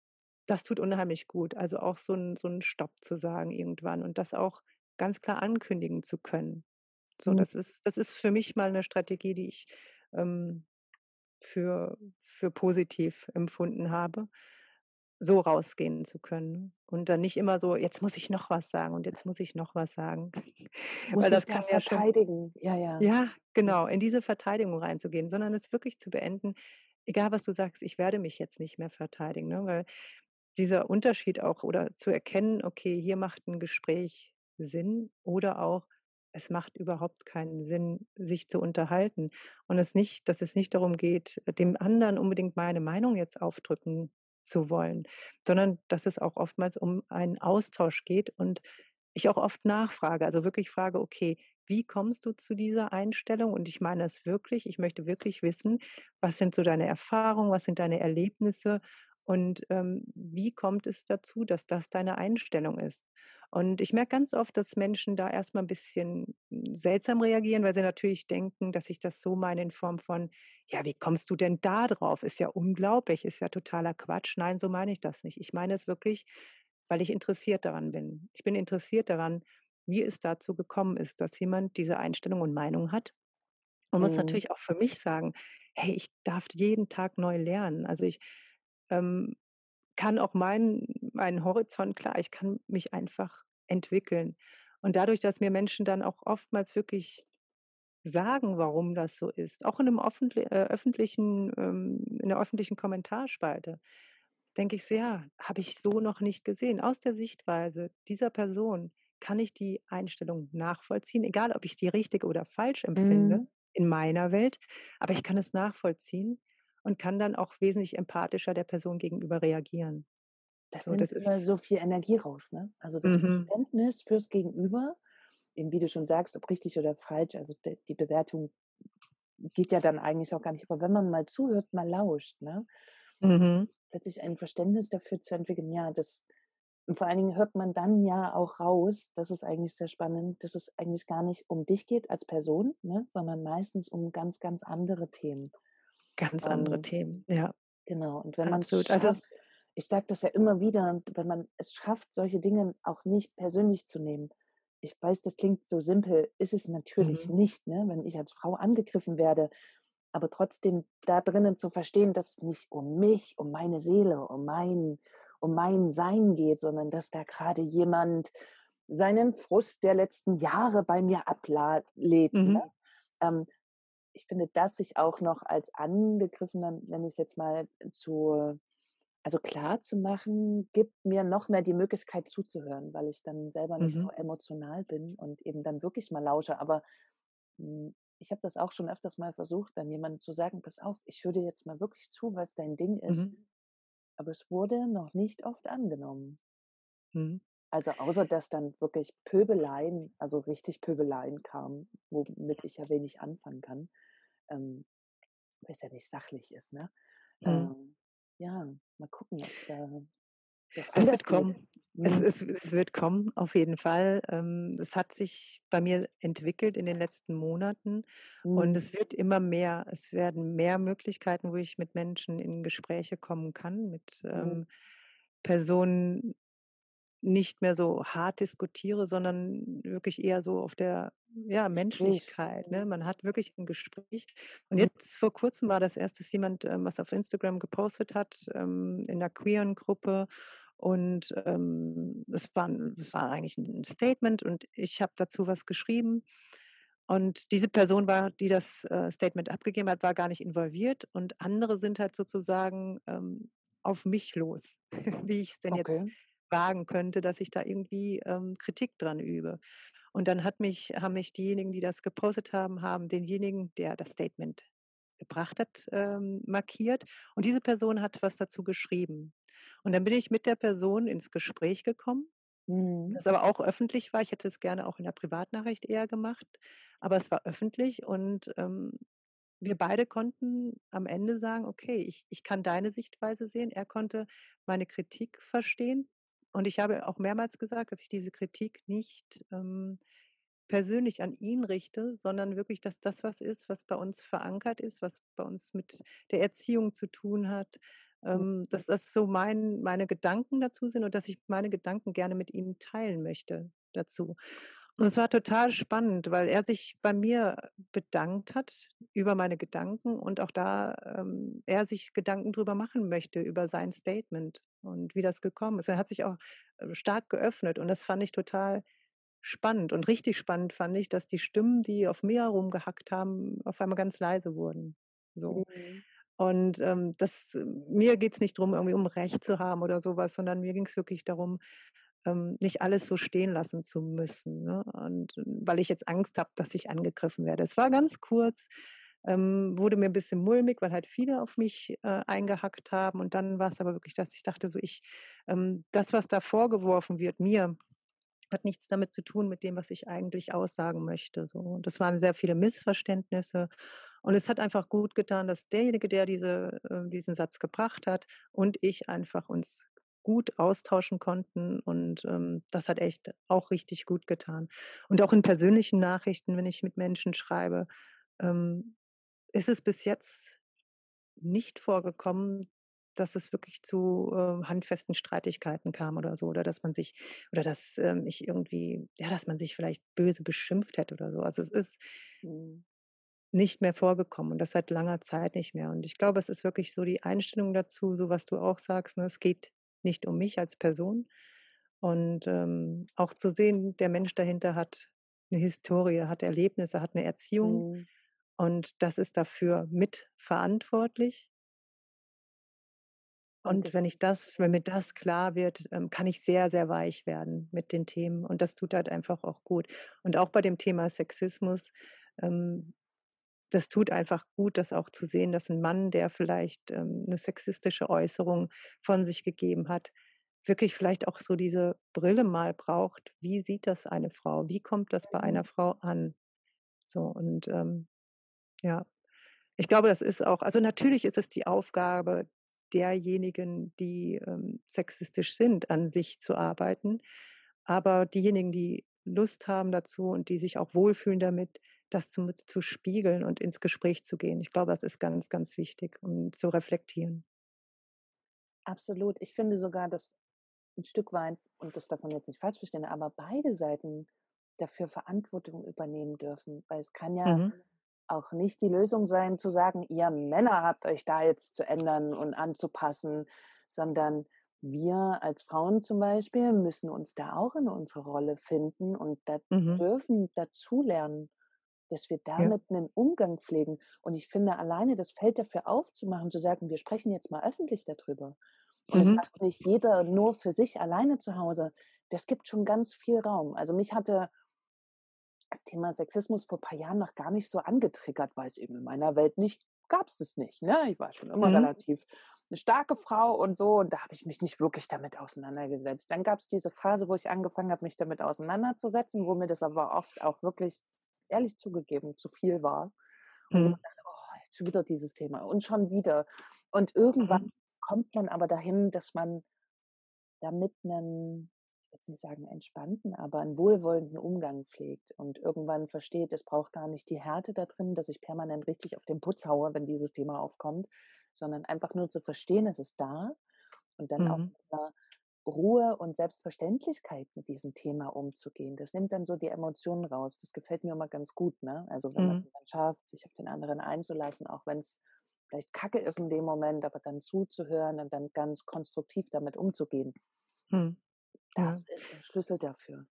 das tut unheimlich gut. Also, auch so 'n so 'n Stopp zu sagen irgendwann und das auch ganz klar ankündigen zu können. So, Mhm. das ist das ist für mich mal 'ne Strategie, die ich, ähm, für für positiv empfunden habe, so rausgehen zu können und dann nicht immer so: „Jetzt muss ich noch was sagen und jetzt muss ich noch was sagen.“ Ich *laughs* muss Weil das da kann ja schon verteidigen. Ja, ja. ja, Mhm. genau, in diese Verteidigung reinzugehen, sondern es wirklich zu beenden, egal was du sagst, ich werde mich jetzt nicht mehr verteidigen, ne? Weil dieser Unterschied auch oder zu erkennen, okay, hier macht 'n Gespräch Sinn oder auch es macht überhaupt keinen Sinn, sich zu unterhalten. Und es nicht dass es nicht darum geht, dem anderen unbedingt meine Meinung jetzt aufdrücken zu wollen, sondern dass es auch oftmals um einen Austausch geht und ich auch oft nachfrage, also wirklich frage: „Okay, wie kommst du zu dieser Einstellung?“ Und ich meine es wirklich. Ich möchte wirklich wissen, was sind so deine Erfahrungen, was sind deine Erlebnisse und, ähm, wie kommt es dazu, dass das deine Einstellung ist? Und ich merke ganz oft, dass Menschen da erst mal 'n bisschen, hm, seltsam reagieren, weil sie natürlich denken, dass ich das so meine in Form von: „Ja, wie kommst du denn da drauf? Ist ja unglaublich, ist ja totaler Quatsch.“ Nein, so meine ich das nicht. Ich meine es wirklich, weil ich interessiert daran bin. Ich bin interessiert daran, wie es dazu gekommen ist, dass jemand diese Einstellung und Meinung hat und muss Mhm. natürlich auch für mich sagen: „Hey, ich darf jeden Tag neu lernen.“ Also, ich, ähm, kann auch meinen meinen Horizont klar, ich kann mich einfach entwickeln. Und dadurch, dass mir Menschen dann auch oftmals wirklich sagen, warum das so ist, auch in 'nem offentli äh, öffentlichen ähm, in 'ner öffentlichen Kommentarspalte, denke ich so: „Ja, habe ich so noch nicht gesehen.“ Aus der Sichtweise dieser Person kann ich die Einstellung nachvollziehen, egal ob ich die richtig oder falsch empfinde Mhm. in meiner Welt, aber ich kann es nachvollziehen und kann dann auch wesentlich empathischer der Person gegenüber reagieren. Das So, nimmt das ist so viel Energie raus, ne? Also, das Mhm. Verständnis fürs Gegenüber, eben wie du schon sagst, ob richtig oder falsch, also, die Bewertung geht ja dann eigentlich auch gar nicht. Aber wenn man mal zuhört, mal lauscht, ne? Mhm. Plötzlich ein Verständnis dafür zu entwickeln, ja, das und vor allen Dingen hört man dann ja auch raus, das ist eigentlich sehr spannend, dass es eigentlich gar nicht um dich geht als Person, ne, sondern meistens um ganz, ganz andere Themen. Ganz andere Ähm, Themen, ja. genau, und wenn man's Absolut. Also schafft ich sage das ja immer wieder, und wenn man es schafft, solche Dinge auch nicht persönlich zu nehmen. Ich weiß, das klingt so simpel, ist es natürlich Mhm. nicht, ne, wenn ich als Frau angegriffen werde, aber trotzdem da drinnen zu verstehen, dass es nicht um mich, um meine Seele, um mein um mein Sein geht, sondern dass da grade jemand seinen Frust der letzten Jahre bei mir abla lädt, ne? Mhm. Ähm, ich finde, das sich auch noch als Angegriffener, nenne ich's jetzt mal, zu also, klarzumachen, gibt mir noch mehr die Möglichkeit zuzuhören, weil ich dann selber nicht so Mhm. emotional bin und eben dann wirklich mal lausche. Aber, hm, ich habe das auch schon öfters mal versucht, dann jemandem zu sagen: „Pass auf, ich höre dir jetzt mal wirklich zu, was dein Ding ist.“ Mhm. Aber es wurde noch nicht oft angenommen. Mhm. Also, außer dass dann wirklich Pöbeleien, also, richtig Pöbeleien kamen, womit ich ja wenig anfangen kann, ähm, weil's ja nicht sachlich ist, ne? Mhm. Ähm, ja, mal gucken, ob's da das Das wird anders geht. kommen. Es Mhm. es es wird kommen, auf jeden Fall. Ähm, es hat sich bei mir entwickelt in den letzten Monaten und Mhm. es wird immer mehr. Es werden mehr Möglichkeiten, wo ich mit Menschen in Gespräche kommen kann, mit, Mhm. ähm, Personen nicht mehr so hart diskutiere, sondern wirklich eher so auf der, ja. Menschlichkeit, ne? Mhm. Man hat wirklich 'n Gespräch. Und Mhm. jetzt vor Kurzem war das erst, dass jemand, ähm, was auf Instagram gepostet hat, ähm, in 'ner queeren Gruppe und, ähm, es war es war eigentlich 'n Statement und ich habe dazu was geschrieben. Und diese Person war die das, äh, Statement abgegeben hat, war gar nicht involviert und andere sind halt sozusagen, ähm, auf mich los, *laughs* wie ich's denn jetzt Wagen könnte, dass ich da irgendwie, ähm, Kritik dran übe. Und dann hat mich haben mich diejenigen, die das gepostet haben haben denjenigen, der das Statement gebracht hat, ähm, markiert und diese Person hat was dazu geschrieben. Und dann bin ich mit der Person ins Gespräch gekommen, Mhm. das aber auch öffentlich war. Ich hätte es gerne auch in 'ner Privatnachricht eher gemacht, aber es war öffentlich und, ähm, wir beide konnten am Ende sagen: „Okay, ich ich kann deine Sichtweise sehen.“ Er konnte meine Kritik verstehen und ich habe auch mehrmals gesagt, dass ich diese Kritik nicht, ähm, persönlich an ihn richte, sondern wirklich, dass das was ist, was bei uns verankert ist, was bei uns mit der Erziehung zu tun hat, ähm, dass das so mein meine Gedanken dazu sind und dass ich meine Gedanken gerne mit ihm teilen möchte dazu. Und es war total spannend, weil er sich bei mir bedankt hat über meine Gedanken und auch da, ähm, er sich Gedanken drüber machen möchte über sein Statement und wie das gekommen ist. Er hat sich auch, äh, stark geöffnet und das fand ich total spannend. Und richtig spannend fand ich, dass die Stimmen, die auf mir rumgehackt haben, auf einmal ganz leise wurden, so. Mhm. Und, ähm, das mir geht's nicht drum, irgendwie um Recht zu haben oder so was, sondern mir ging's wirklich darum ähm, nicht alles so stehen lassen zu müssen. Ne? Und weil ich jetzt Angst habe, dass ich angegriffen werde. Es war ganz kurz, ähm, wurde mir ein bisschen mulmig, weil halt viele auf mich äh, eingehackt haben. Und dann war es aber wirklich, dass ich dachte, so ich, ähm, das, was da vorgeworfen wird, mir, hat nichts damit zu tun mit dem, was ich eigentlich aussagen möchte. So. Das waren sehr viele Missverständnisse. Und es hat einfach gut getan, dass derjenige, der diese, äh, diesen Satz gebracht hat, und ich einfach uns gut austauschen konnten. Und ähm, das hat echt auch richtig gut getan. Und auch in persönlichen Nachrichten, wenn ich mit Menschen schreibe, ähm, ist es bis jetzt nicht vorgekommen, dass es wirklich zu äh, handfesten Streitigkeiten kam oder so, oder dass man sich, oder dass ähm, ich irgendwie, ja, dass man sich vielleicht böse beschimpft hätte oder so. Also es ist mhm. nicht mehr vorgekommen und das seit langer Zeit nicht mehr. Und ich glaube, es ist wirklich so die Einstellung dazu, so was du auch sagst, ne? es geht nicht um mich als Person. Und ähm, auch zu sehen, der Mensch dahinter hat eine Historie, hat Erlebnisse, hat eine Erziehung. Mhm. Und das ist dafür mitverantwortlich. Und wenn ich das, wenn mir das klar wird, ähm, kann ich sehr, sehr weich werden mit den Themen. Und das tut halt einfach auch gut. Und auch bei dem Thema Sexismus, ähm, das tut einfach gut, das auch zu sehen, dass ein Mann, der vielleicht ähm, eine sexistische Äußerung von sich gegeben hat, wirklich vielleicht auch so diese Brille mal braucht. Wie sieht das eine Frau? Wie kommt das bei mhm. einer Frau an? So und ähm, ja, ich glaube, das ist auch, also natürlich ist es die Aufgabe derjenigen, die ähm, sexistisch sind, an sich zu arbeiten. Aber diejenigen, die Lust haben dazu und die sich auch wohlfühlen damit, das zu, zu spiegeln und ins Gespräch zu gehen. Ich glaube, das ist ganz, ganz wichtig, um zu reflektieren. Absolut. Ich finde sogar, dass ein Stück weit, und das darf man jetzt nicht falsch verstehen, aber beide Seiten dafür Verantwortung übernehmen dürfen. Weil es kann ja mhm auch nicht die Lösung sein, zu sagen, ihr Männer habt euch da jetzt zu ändern und anzupassen, sondern wir als Frauen zum Beispiel müssen uns da auch in unsere Rolle finden und da mhm. dürfen dazulernen, dass wir damit ja. einen Umgang pflegen. Und ich finde, alleine das Feld dafür aufzumachen, zu sagen, wir sprechen jetzt mal öffentlich darüber. Und mhm. das macht nicht jeder nur für sich alleine zu Hause. Das gibt schon ganz viel Raum. Also mich hatte das Thema Sexismus vor ein paar Jahren noch gar nicht so angetriggert, weil es eben in meiner Welt nicht gab es das nicht. Ne? Ich war schon immer mhm. relativ eine starke Frau und so und da habe ich mich nicht wirklich damit auseinandergesetzt. Dann gab es diese Phase, wo ich angefangen habe, mich damit auseinanderzusetzen, wo mir das aber oft auch wirklich, ehrlich zugegeben, zu viel war. Und mhm. dachte, oh, jetzt schon wieder dieses Thema und schon wieder. Und irgendwann mhm. kommt man aber dahin, dass man damit einen jetzt nicht sagen entspannten, aber einen wohlwollenden Umgang pflegt und irgendwann versteht, es braucht gar nicht die Härte da drin, dass ich permanent richtig auf den Putz haue, wenn dieses Thema aufkommt, sondern einfach nur zu verstehen, es ist da und dann mhm. auch mit einer Ruhe und Selbstverständlichkeit mit diesem Thema umzugehen. Das nimmt dann so die Emotionen raus. Das gefällt mir immer ganz gut. Ne? Also wenn mhm. man dann schafft, sich auf den anderen einzulassen, auch wenn es vielleicht kacke ist in dem Moment, aber dann zuzuhören und dann ganz konstruktiv damit umzugehen. Mhm. Das ja. ist der Schlüssel dafür.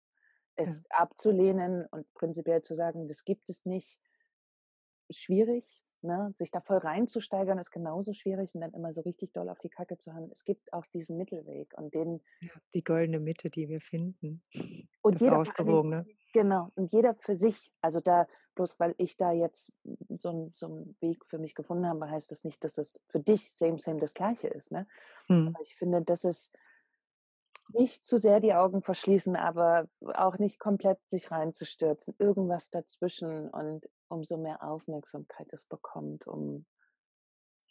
Es ja. abzulehnen und prinzipiell zu sagen, das gibt es nicht, schwierig. Ne? Sich da voll reinzusteigern ist genauso schwierig und dann immer so richtig doll auf die Kacke zu haben. Es gibt auch diesen Mittelweg und den. Ja, die goldene Mitte, die wir finden. Und das jeder Ausgewogene. Genau, und jeder für sich. Also da, bloß weil ich da jetzt so, so einen Weg für mich gefunden habe, heißt das nicht, dass das für dich same, same das Gleiche ist. Ne? Hm. Aber ich finde, das ist nicht zu sehr die Augen verschließen, aber auch nicht komplett sich reinzustürzen. Irgendwas dazwischen und umso mehr Aufmerksamkeit es bekommt, um,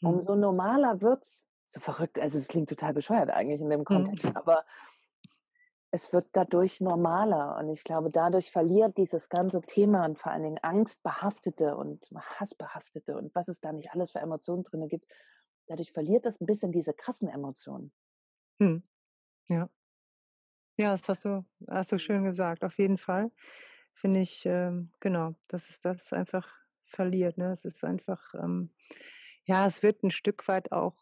umso normaler wird's. So verrückt, also es klingt total bescheuert eigentlich in dem Kontext, mhm. aber es wird dadurch normaler und ich glaube, dadurch verliert dieses ganze Thema und vor allen Dingen Angstbehaftete und Hassbehaftete und was es da nicht alles für Emotionen drin gibt, dadurch verliert das ein bisschen diese krassen Emotionen. Hm. Ja. Ja, das hast du, hast du schön gesagt. Auf jeden Fall finde ich, ähm, genau, dass es das einfach verliert. Ne? Es ist einfach, ähm, ja, es wird ein Stück weit auch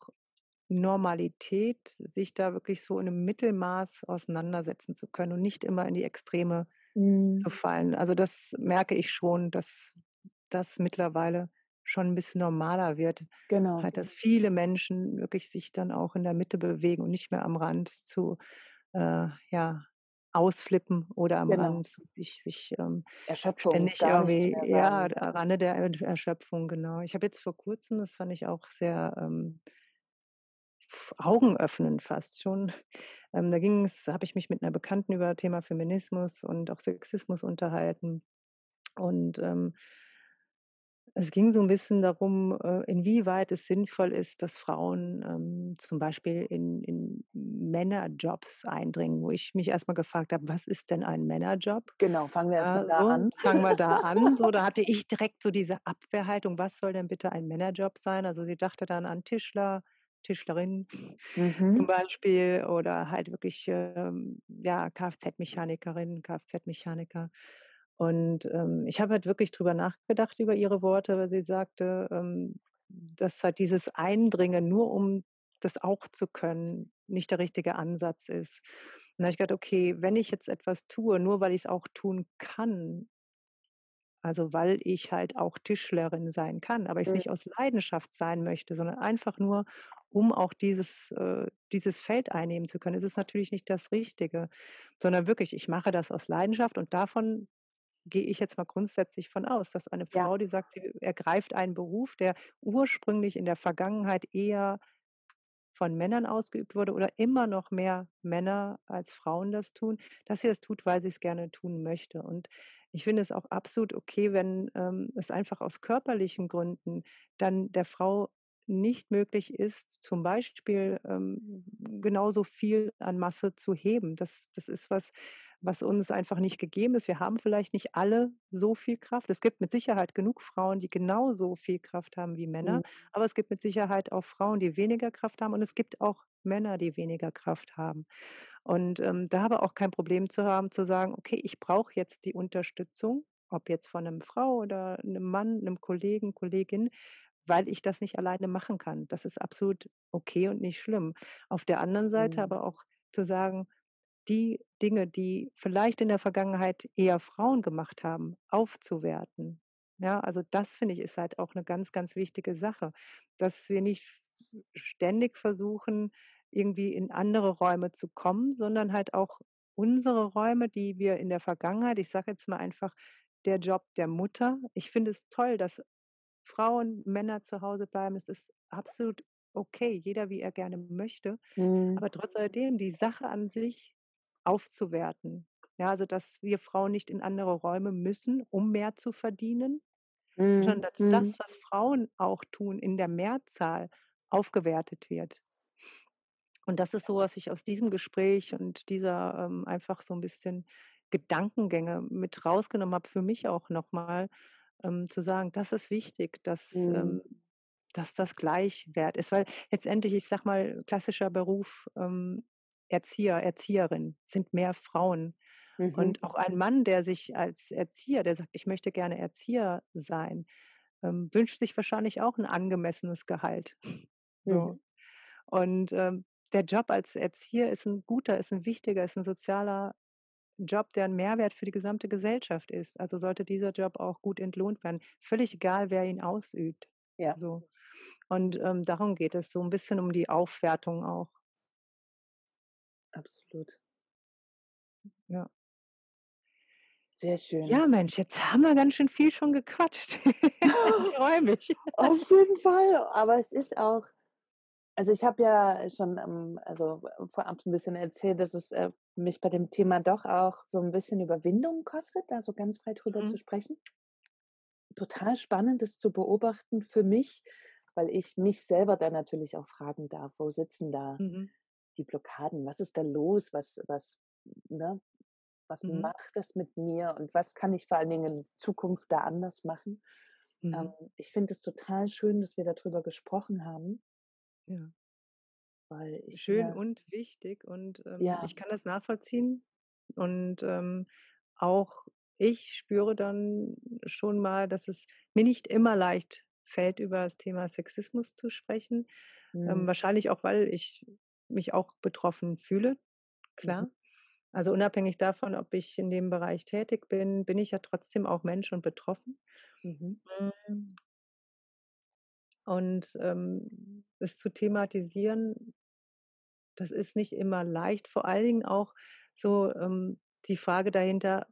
Normalität, sich da wirklich so in einem Mittelmaß auseinandersetzen zu können und nicht immer in die Extreme mhm. zu fallen. Also das merke ich schon, dass das mittlerweile schon ein bisschen normaler wird. Genau. Halt, dass viele Menschen wirklich sich dann auch in der Mitte bewegen und nicht mehr am Rand zu äh, ja, ausflippen oder am, Genau. sich, sich ähm, Erschöpfung, ständig irgendwie, ja, Rande der Er Erschöpfung, genau. Ich habe jetzt vor Kurzem, das fand ich auch sehr ähm, pf, augenöffnend fast schon. *laughs* Ähm, da ging's habe ich mich mit einer Bekannten über Thema Feminismus und auch Sexismus unterhalten. Und ähm, es ging so ein bisschen darum, äh, inwieweit es sinnvoll ist, dass Frauen ähm, zum Beispiel in, in Männerjobs eindringen, wo ich mich erst mal gefragt habe, was ist denn ein Männerjob? Genau, fangen wir erst mal Ja, da so, an. fangen wir da an. So, da *laughs* hatte ich direkt so diese Abwehrhaltung, was soll denn bitte ein Männerjob sein? Also sie dachte dann an Tischler, Tischlerin zum Mhm. Beispiel oder halt wirklich ähm, ja, Kfz-Mechanikerin, Kfz-Mechaniker. Und ähm, ich habe halt wirklich drüber nachgedacht über ihre Worte, weil sie sagte, ähm, dass halt dieses Eindringen nur um das auch zu können, nicht der richtige Ansatz ist. Und da habe ich gedacht, okay, wenn ich jetzt etwas tue, nur weil ich es auch tun kann, also weil ich halt auch Tischlerin sein kann, aber ich es Mhm. nicht aus Leidenschaft sein möchte, sondern einfach nur, um auch dieses, äh, dieses Feld einnehmen zu können, ist es natürlich nicht das Richtige, sondern wirklich, ich mache das aus Leidenschaft und davon gehe ich jetzt mal grundsätzlich von aus, dass eine Ja. Frau, die sagt, sie ergreift einen Beruf, der ursprünglich in der Vergangenheit eher von Männern ausgeübt wurde oder immer noch mehr Männer als Frauen das tun, dass sie das tut, weil sie es gerne tun möchte. Und ich finde es auch absolut okay, wenn ähm, es einfach aus körperlichen Gründen dann der Frau nicht möglich ist, zum Beispiel ähm, genauso viel an Masse zu heben. Das, das ist was, was uns einfach nicht gegeben ist. Wir haben vielleicht nicht alle so viel Kraft. Es gibt mit Sicherheit genug Frauen, die genauso viel Kraft haben wie Männer. Mhm. Aber es gibt mit Sicherheit auch Frauen, die weniger Kraft haben und es gibt auch Männer, die weniger Kraft haben. Und ähm, da aber auch kein Problem zu haben, zu sagen, okay, ich brauche jetzt die Unterstützung, ob jetzt von einem Frau oder einem Mann, einem Kollegen, Kollegin, weil ich das nicht alleine machen kann. Das ist absolut okay und nicht schlimm. Auf der anderen Seite Mhm. aber auch zu sagen, die Dinge, die vielleicht in der Vergangenheit eher Frauen gemacht haben, aufzuwerten. Ja, also das finde ich ist halt auch eine ganz, ganz wichtige Sache, dass wir nicht ständig versuchen, irgendwie in andere Räume zu kommen, sondern halt auch unsere Räume, die wir in der Vergangenheit, ich sage jetzt mal einfach der Job der Mutter. Ich finde es toll, dass Frauen, Männer zu Hause bleiben. Es ist absolut okay, jeder wie er gerne möchte. Mhm. Aber trotz alledem, die Sache an sich aufzuwerten. Ja, also dass wir Frauen nicht in andere Räume müssen, um mehr zu verdienen, sondern Mhm. dass Mhm. das, was Frauen auch tun, in der Mehrzahl aufgewertet wird. Und das ist so, was ich aus diesem Gespräch und dieser ähm, einfach so ein bisschen Gedankengänge mit rausgenommen habe, für mich auch nochmal ähm, zu sagen, das ist wichtig, dass, Mhm. ähm, dass das gleichwert ist. Weil letztendlich, ich sag mal, klassischer Beruf ähm, Erzieher, Erzieherin sind mehr Frauen. Mhm. Und auch ein Mann, der sich als Erzieher, der sagt, ich möchte gerne Erzieher sein, ähm, wünscht sich wahrscheinlich auch ein angemessenes Gehalt. *laughs* So. Mhm. Und ähm, der Job als Erzieher ist ein guter, ist ein wichtiger, ist ein sozialer Job, der ein Mehrwert für die gesamte Gesellschaft ist. Also sollte dieser Job auch gut entlohnt werden. Völlig egal, wer ihn ausübt. Ja. So. Und ähm, darum geht es so ein bisschen um die Aufwertung auch. Absolut. Ja. Sehr schön. Ja, Mensch, jetzt haben wir ganz schön viel schon gequatscht. *laughs* ich *laughs* freue mich. Auf jeden Fall. Aber es ist auch, also ich habe ja schon ähm, also vorab ein bisschen erzählt, dass es äh, mich bei dem Thema doch auch so ein bisschen Überwindung kostet, da so ganz frei drüber Mhm. zu sprechen. Total spannend, das zu beobachten für mich, weil ich mich selber dann natürlich auch fragen darf, wo sitzen da Mhm. Die Blockaden? Was ist da los? Was, was, ne? was Mhm. macht das mit mir und was kann ich vor allen Dingen in Zukunft da anders machen? Mhm. Ähm, ich finde es total schön, dass wir darüber gesprochen haben, Ja. weil ich Schön mir, und wichtig und ähm, ja, ich kann das nachvollziehen. Und ähm, auch ich spüre dann schon mal, dass es mir nicht immer leicht fällt, über das Thema Sexismus zu sprechen. Ähm, mhm. wahrscheinlich auch, weil ich mich auch betroffen fühle, Mhm. klar. Also unabhängig davon, ob ich in dem Bereich tätig bin, bin ich ja trotzdem auch Mensch und betroffen. Mhm. Mm, Und ähm, es zu thematisieren, das ist nicht immer leicht, vor allen Dingen auch so ähm, die Frage dahinter,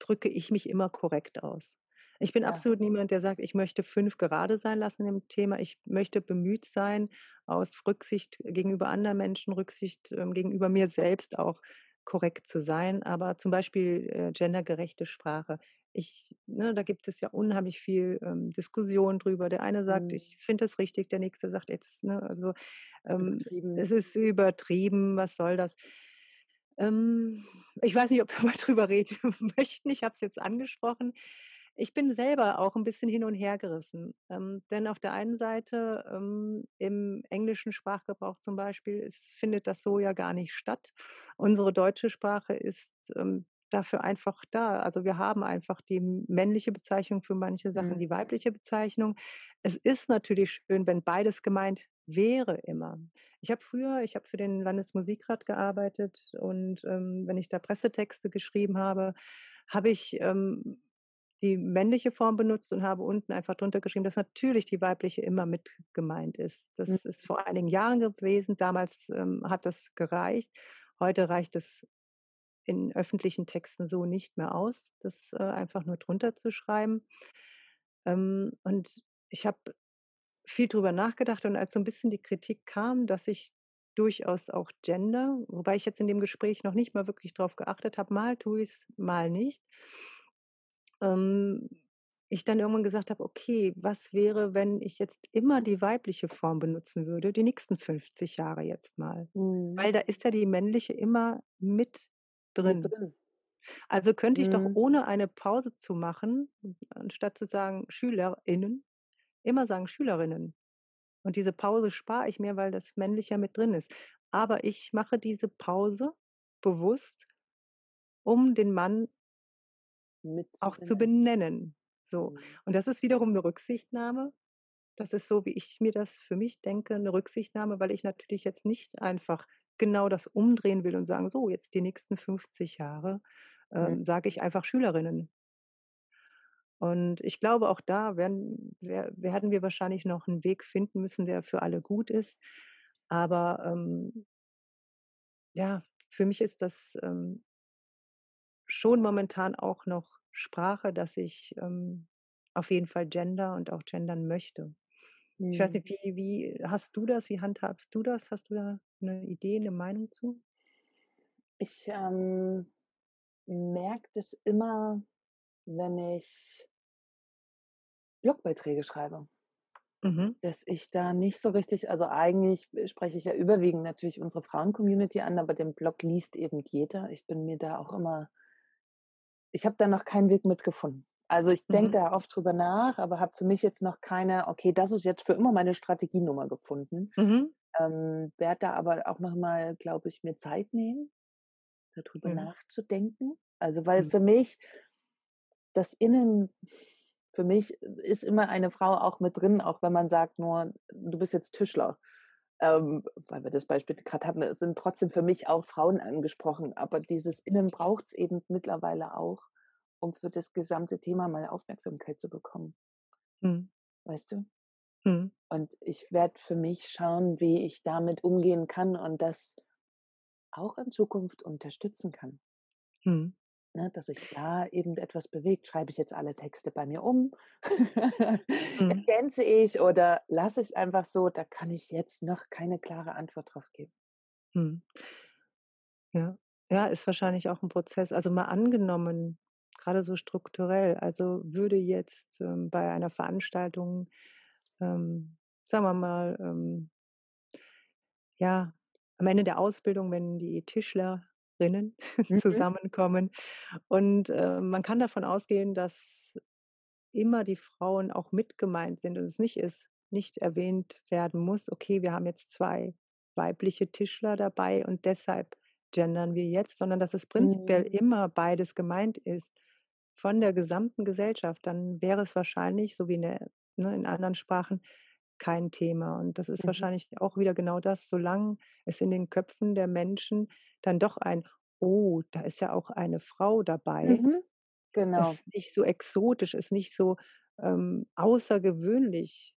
drücke ich mich immer korrekt aus? Ich bin ja. absolut niemand, der sagt, ich möchte fünf gerade sein lassen im Thema. Ich möchte bemüht sein, auf Rücksicht gegenüber anderen Menschen, Rücksicht ähm, gegenüber mir selbst auch korrekt zu sein. Aber zum Beispiel äh, gendergerechte Sprache. Ich, ne, da gibt es ja unheimlich viel ähm, Diskussion drüber. Der eine sagt, mhm. ich finde das richtig, der nächste sagt jetzt, ne, also ähm, es ist übertrieben, was soll das? Ähm, ich weiß nicht, ob wir mal *laughs* drüber reden *laughs* möchten. Ich habe es jetzt angesprochen. Ich bin selber auch ein bisschen hin und her gerissen. Ähm, denn auf der einen Seite ähm, im englischen Sprachgebrauch zum Beispiel ist, findet das so ja gar nicht statt. Unsere deutsche Sprache ist ähm, dafür einfach da. Also wir haben einfach die männliche Bezeichnung für manche Sachen, mhm. die weibliche Bezeichnung. Es ist natürlich schön, wenn beides gemeint wäre immer. Ich habe früher, ich habe für den Landesmusikrat gearbeitet und ähm, wenn ich da Pressetexte geschrieben habe, habe ich ähm, die männliche Form benutzt und habe unten einfach drunter geschrieben, dass natürlich die weibliche immer mit gemeint ist. Das mhm. ist vor einigen Jahren gewesen. Damals ähm, hat das gereicht. Heute reicht es in öffentlichen Texten so nicht mehr aus, das äh, einfach nur drunter zu schreiben. Ähm, und ich habe viel drüber nachgedacht und als so ein bisschen die Kritik kam, dass ich durchaus auch Gender, wobei ich jetzt in dem Gespräch noch nicht mal wirklich drauf geachtet habe, mal tue ich es, mal nicht ähm, ich dann irgendwann gesagt habe, okay, was wäre, wenn ich jetzt immer die weibliche Form benutzen würde, die nächsten 50 Jahre jetzt mal? Mhm. Weil da ist ja die männliche immer mit drin. Mit drin. Also könnte ich mhm. doch ohne eine Pause zu machen, anstatt zu sagen SchülerInnen, immer sagen Schülerinnen. Und diese Pause spare ich mir, weil das männliche mit drin ist. Aber ich mache diese Pause bewusst, um den Mann mit auch zu benennen. So. Mhm. Und das ist wiederum eine Rücksichtnahme. Das ist so, wie ich mir das für mich denke, eine Rücksichtnahme, weil ich natürlich jetzt nicht einfach genau das umdrehen will und sagen, so, jetzt die nächsten 50 Jahre ähm, mhm. sage ich einfach Schülerinnen. Und ich glaube, auch da werden, werden wir wahrscheinlich noch einen Weg finden müssen, der für alle gut ist. Aber ähm, ja, für mich ist das ähm, schon momentan auch noch Sprache, dass ich ähm, auf jeden Fall gender und auch gendern möchte. Mhm. Ich weiß nicht, mhm. wie, wie hast du das? Wie handhabst du das? Hast du da eine Idee, eine Meinung zu? Ich ähm, merke das immer, wenn ich Blogbeiträge schreibe. Mhm. Dass ich da nicht so richtig, also eigentlich spreche ich ja überwiegend natürlich unsere Frauen-Community an, aber den Blog liest eben jeder. Ich bin mir da auch immer ich habe da noch keinen Weg mitgefunden. Also ich denke mhm. da oft drüber nach, aber habe für mich jetzt noch keine, okay, das ist jetzt für immer meine Strategienummer gefunden. Mhm. Ähm, Werde da aber auch nochmal, glaube ich, mir Zeit nehmen, darüber mhm. nachzudenken. Also weil mhm. für mich das Innen, für mich ist immer eine Frau auch mit drin, auch wenn man sagt nur, du bist jetzt Tischler ähm, weil wir das Beispiel gerade hatten, es sind trotzdem für mich auch Frauen angesprochen, aber dieses Innen braucht es eben mittlerweile auch, um für das gesamte Thema mal Aufmerksamkeit zu bekommen. Mhm. Weißt du? Mhm. Und ich werde für mich schauen, wie ich damit umgehen kann und das auch in Zukunft unterstützen kann. Mhm ne, dass sich da eben etwas bewegt. Schreibe ich jetzt alle Texte bei mir um? *laughs* mhm. Ergänze ich oder lasse ich es einfach so? Da kann ich jetzt noch keine klare Antwort drauf geben. Mhm. Ja. ja, ist wahrscheinlich auch ein Prozess. Also mal angenommen, gerade so strukturell, also würde jetzt ähm, bei einer Veranstaltung, ähm, sagen wir mal, ähm, ja, am Ende der Ausbildung, wenn die Tischler Rinnen *laughs* mhm. zusammenkommen. Und äh, man kann davon ausgehen, dass immer die Frauen auch mit gemeint sind und es nicht ist, nicht erwähnt werden muss, okay, wir haben jetzt zwei weibliche Tischler dabei und deshalb gendern wir jetzt, sondern dass es prinzipiell mhm. immer beides gemeint ist von der gesamten Gesellschaft, dann wäre es wahrscheinlich, so wie in, der, ne, in anderen Sprachen, kein Thema. Und das ist mhm. wahrscheinlich auch wieder genau das, solange es in den Köpfen der Menschen dann doch ein, oh, da ist ja auch eine Frau dabei. Mhm. Genau. Ist nicht so exotisch, ist nicht so ähm, außergewöhnlich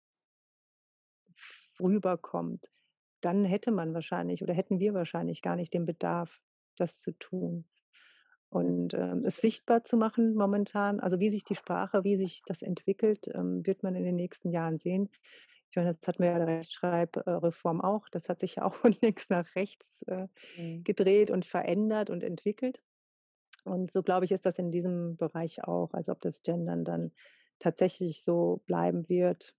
rüberkommt, dann hätte man wahrscheinlich oder hätten wir wahrscheinlich gar nicht den Bedarf, das zu tun. Und ähm, es sichtbar zu machen momentan, also wie sich die Sprache, wie sich das entwickelt, ähm, wird man in den nächsten Jahren sehen. Meine, das hat mir ja die Rechtschreibreform auch. Das hat sich ja auch von *laughs* links nach rechts äh, mhm. gedreht und verändert und entwickelt. Und so glaube ich, ist das in diesem Bereich auch. Also ob das Gendern dann tatsächlich so bleiben wird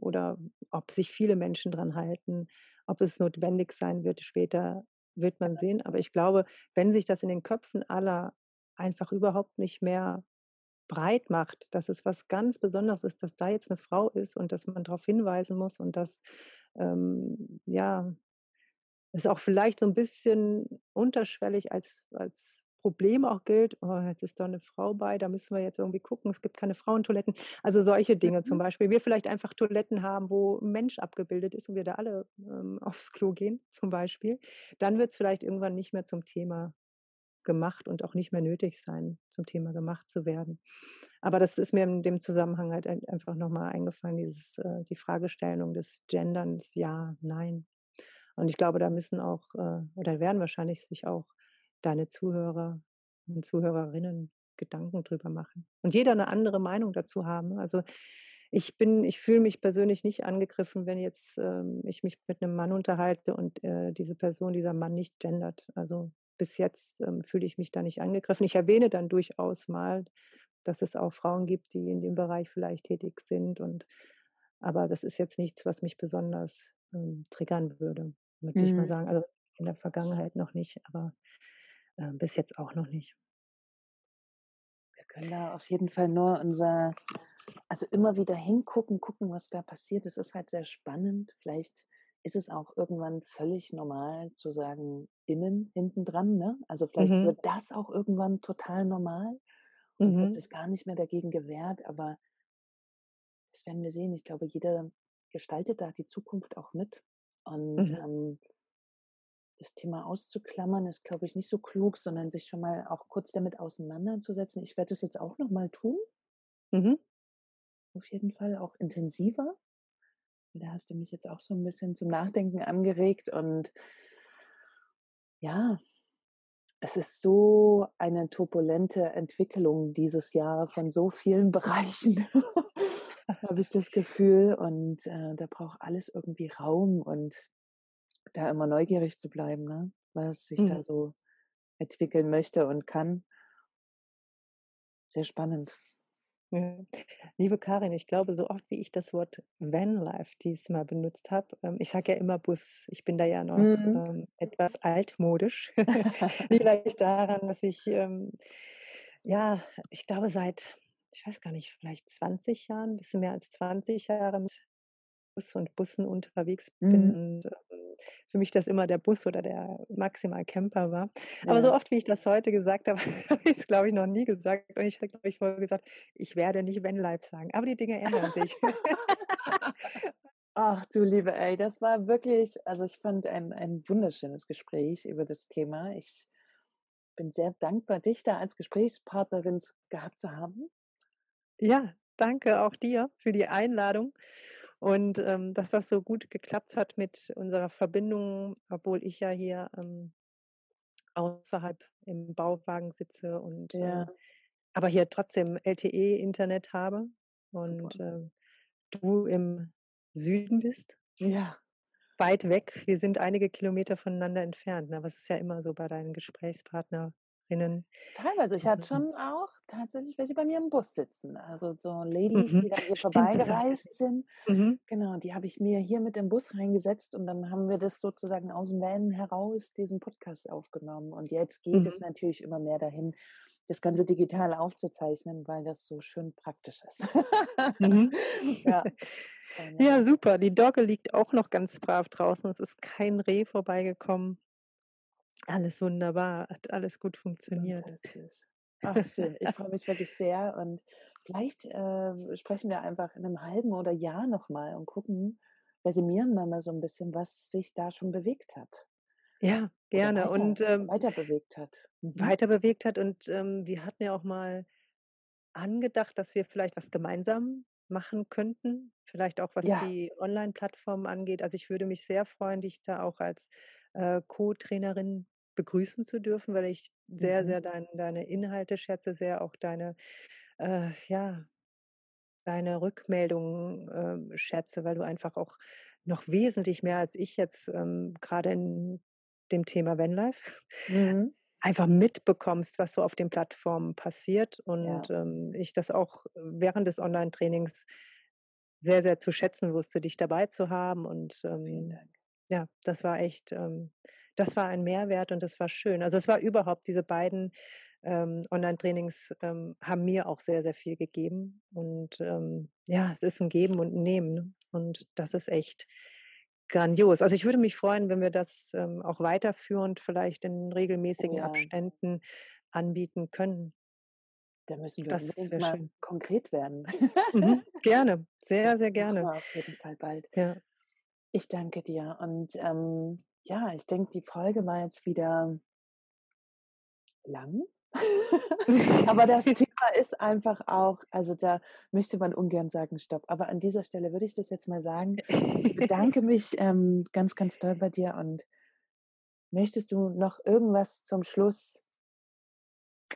oder ob sich viele Menschen dran halten, ob es notwendig sein wird später, wird man sehen. Aber ich glaube, wenn sich das in den Köpfen aller einfach überhaupt nicht mehr breit macht, dass es was ganz Besonderes ist, dass da jetzt eine Frau ist und dass man darauf hinweisen muss und dass ähm, ja es auch vielleicht so ein bisschen unterschwellig als, als Problem auch gilt, oh, jetzt ist da eine Frau bei, da müssen wir jetzt irgendwie gucken, es gibt keine Frauentoiletten. Also solche Dinge mhm. zum Beispiel. Wir vielleicht einfach Toiletten haben, wo ein Mensch abgebildet ist und wir da alle ähm, aufs Klo gehen, zum Beispiel. Dann wird es vielleicht irgendwann nicht mehr zum Thema gemacht und auch nicht mehr nötig sein, zum Thema gemacht zu werden. Aber das ist mir in dem Zusammenhang halt einfach nochmal eingefallen, dieses, äh, die Fragestellung des Genderns, ja, nein. Und ich glaube, da müssen auch, äh, oder werden wahrscheinlich sich auch deine Zuhörer und Zuhörerinnen Gedanken drüber machen. Und jeder eine andere Meinung dazu haben. Also ich bin, ich fühle mich persönlich nicht angegriffen, wenn jetzt ähm, ich mich mit einem Mann unterhalte und äh, diese Person, dieser Mann nicht gendert. Also bis jetzt ähm, fühle ich mich da nicht angegriffen. Ich erwähne dann durchaus mal, dass es auch Frauen gibt, die in dem Bereich vielleicht tätig sind. Und aber das ist jetzt nichts, was mich besonders ähm, triggern würde, würde mhm. ich mal mhm. sagen. Also in der Vergangenheit noch nicht, aber äh, bis jetzt auch noch nicht. Wir können da auf jeden Fall nur unser, also immer wieder hingucken, gucken, was da passiert. Es ist halt sehr spannend. Vielleicht ist es auch irgendwann völlig normal zu sagen, innen, hinten dran. Ne? Also vielleicht mhm. wird das auch irgendwann total normal und mhm. wird sich gar nicht mehr dagegen gewehrt. Aber das werden wir sehen. Ich glaube, jeder gestaltet da die Zukunft auch mit. Und mhm. ähm, das Thema auszuklammern ist, glaube ich, nicht so klug, sondern sich schon mal auch kurz damit auseinanderzusetzen. Ich werde das jetzt auch noch mal tun. Mhm. Auf jeden Fall auch intensiver. Da hast du mich jetzt auch so ein bisschen zum Nachdenken angeregt und ja, es ist so eine turbulente Entwicklung dieses Jahr von so vielen *laughs* Bereichen, habe ich das Gefühl. Und äh, da braucht alles irgendwie Raum und da immer neugierig zu bleiben, ne? was sich mhm. da so entwickeln möchte und kann. Sehr spannend. Liebe Karin, ich glaube, so oft wie ich das Wort Vanlife diesmal benutzt habe, ähm, ich sage ja immer Bus, ich bin da ja noch mhm. ähm, etwas altmodisch. *laughs* *laughs* Vielleicht daran, dass ich, ähm, ja, ich glaube seit, ich weiß gar nicht, vielleicht 20 Jahren, ein bisschen mehr als 20 Jahre mit Bus und Bussen unterwegs bin mhm. und ähm, für mich das immer der Bus oder der maximal Camper war. Aber ja. so oft, wie ich das heute gesagt habe, *laughs* habe ich es, glaube ich, noch nie gesagt. Und ich habe, glaube ich, vorher gesagt, ich werde nicht Wenn Live sagen. Aber die Dinge ändern sich. Ach du liebe, ey, das war wirklich, also ich fand ein, ein wunderschönes Gespräch über das Thema. Ich bin sehr dankbar, dich da als Gesprächspartnerin gehabt zu haben. Ja, danke auch dir für die Einladung. Und ähm, dass das so gut geklappt hat mit unserer Verbindung, obwohl ich ja hier ähm, außerhalb im Bauwagen sitze und ja. äh, aber hier trotzdem LTE-Internet habe und äh, du im Süden bist. Ja. Weit weg. Wir sind einige Kilometer voneinander entfernt. Ne? Aber es ist ja immer so bei deinen Gesprächspartnern Freundinnen. Teilweise. Ich hatte schon auch tatsächlich welche bei mir im Bus sitzen. Also so Ladies, mhm. die dann hier vorbeigereist sind. Mhm. Genau, die habe ich mir hier mit im Bus reingesetzt und dann haben wir das sozusagen aus dem Van heraus, diesen Podcast aufgenommen. Und jetzt geht mhm. es natürlich immer mehr dahin, das Ganze digital aufzuzeichnen, weil das so schön praktisch ist. Mhm. *laughs* ja. ja, super. Die Dogge liegt auch noch ganz brav draußen. Es ist kein Reh vorbeigekommen. Alles wunderbar, hat alles gut funktioniert. Fantastisch. Ach, schön. Ich freue mich wirklich sehr und vielleicht äh, sprechen wir einfach in einem halben oder Jahr nochmal und gucken, resümieren wir mal so ein bisschen, was sich da schon bewegt hat. Ja, gerne. Weiter, und ähm, weiter bewegt hat. Mhm. Weiter bewegt hat. Und ähm, wir hatten ja auch mal angedacht, dass wir vielleicht was gemeinsam machen könnten. Vielleicht auch was ja. die Online-Plattformen angeht. Also ich würde mich sehr freuen, dich da auch als äh, Co-Trainerin begrüßen zu dürfen, weil ich sehr, mhm. sehr dein, deine Inhalte schätze, sehr auch deine, äh, ja, deine Rückmeldungen äh, schätze, weil du einfach auch noch wesentlich mehr als ich jetzt ähm, gerade in dem Thema Vanlife mhm. *laughs* einfach mitbekommst, was so auf den Plattformen passiert und ja. ähm, ich das auch während des Online-Trainings sehr, sehr zu schätzen wusste, dich dabei zu haben und ähm, ja, das war echt, ähm, das war ein Mehrwert und das war schön. Also es war überhaupt diese beiden ähm, Online-Trainings ähm, haben mir auch sehr, sehr viel gegeben. Und ähm, ja, es ist ein Geben und ein Nehmen. Ne? Und das ist echt grandios. Also ich würde mich freuen, wenn wir das ähm, auch weiterführend vielleicht in regelmäßigen ja. Abständen anbieten können. Da müssen wir das mal schön. konkret werden. Mhm, *laughs* gerne, sehr, sehr gerne. Auf jeden Fall bald. Ja. Ich danke dir. Und ähm, ja, ich denke, die Folge war jetzt wieder lang. *laughs* aber das *laughs* Thema ist einfach auch, also da möchte man ungern sagen, stopp. Aber an dieser Stelle würde ich das jetzt mal sagen. Ich bedanke *laughs* mich ähm, ganz, ganz toll bei dir und möchtest du noch irgendwas zum Schluss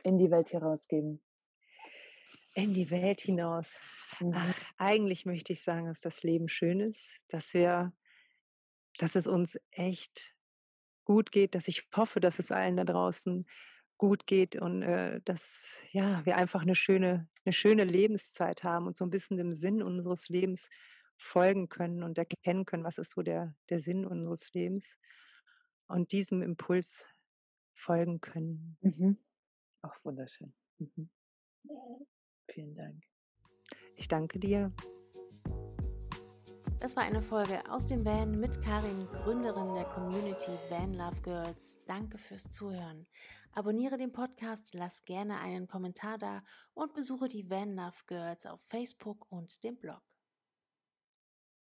in die Welt hinausgeben? In die Welt hinaus. Mhm. Ach, eigentlich möchte ich sagen, dass das Leben schön ist, dass wir, dass es uns echt gut geht, dass ich hoffe, dass es allen da draußen gut geht und äh, dass ja, wir einfach eine schöne, eine schöne Lebenszeit haben und so ein bisschen dem Sinn unseres Lebens folgen können und erkennen können, was ist so der, der Sinn unseres Lebens und diesem Impuls folgen können. Mhm. Auch wunderschön. Mhm. Vielen Dank. Ich danke dir. Das war eine Folge aus dem Van mit Karin, Gründerin der Community Van Love Girls. Danke fürs Zuhören. Abonniere den Podcast, lass gerne einen Kommentar da und besuche die Van Love Girls auf Facebook und dem Blog.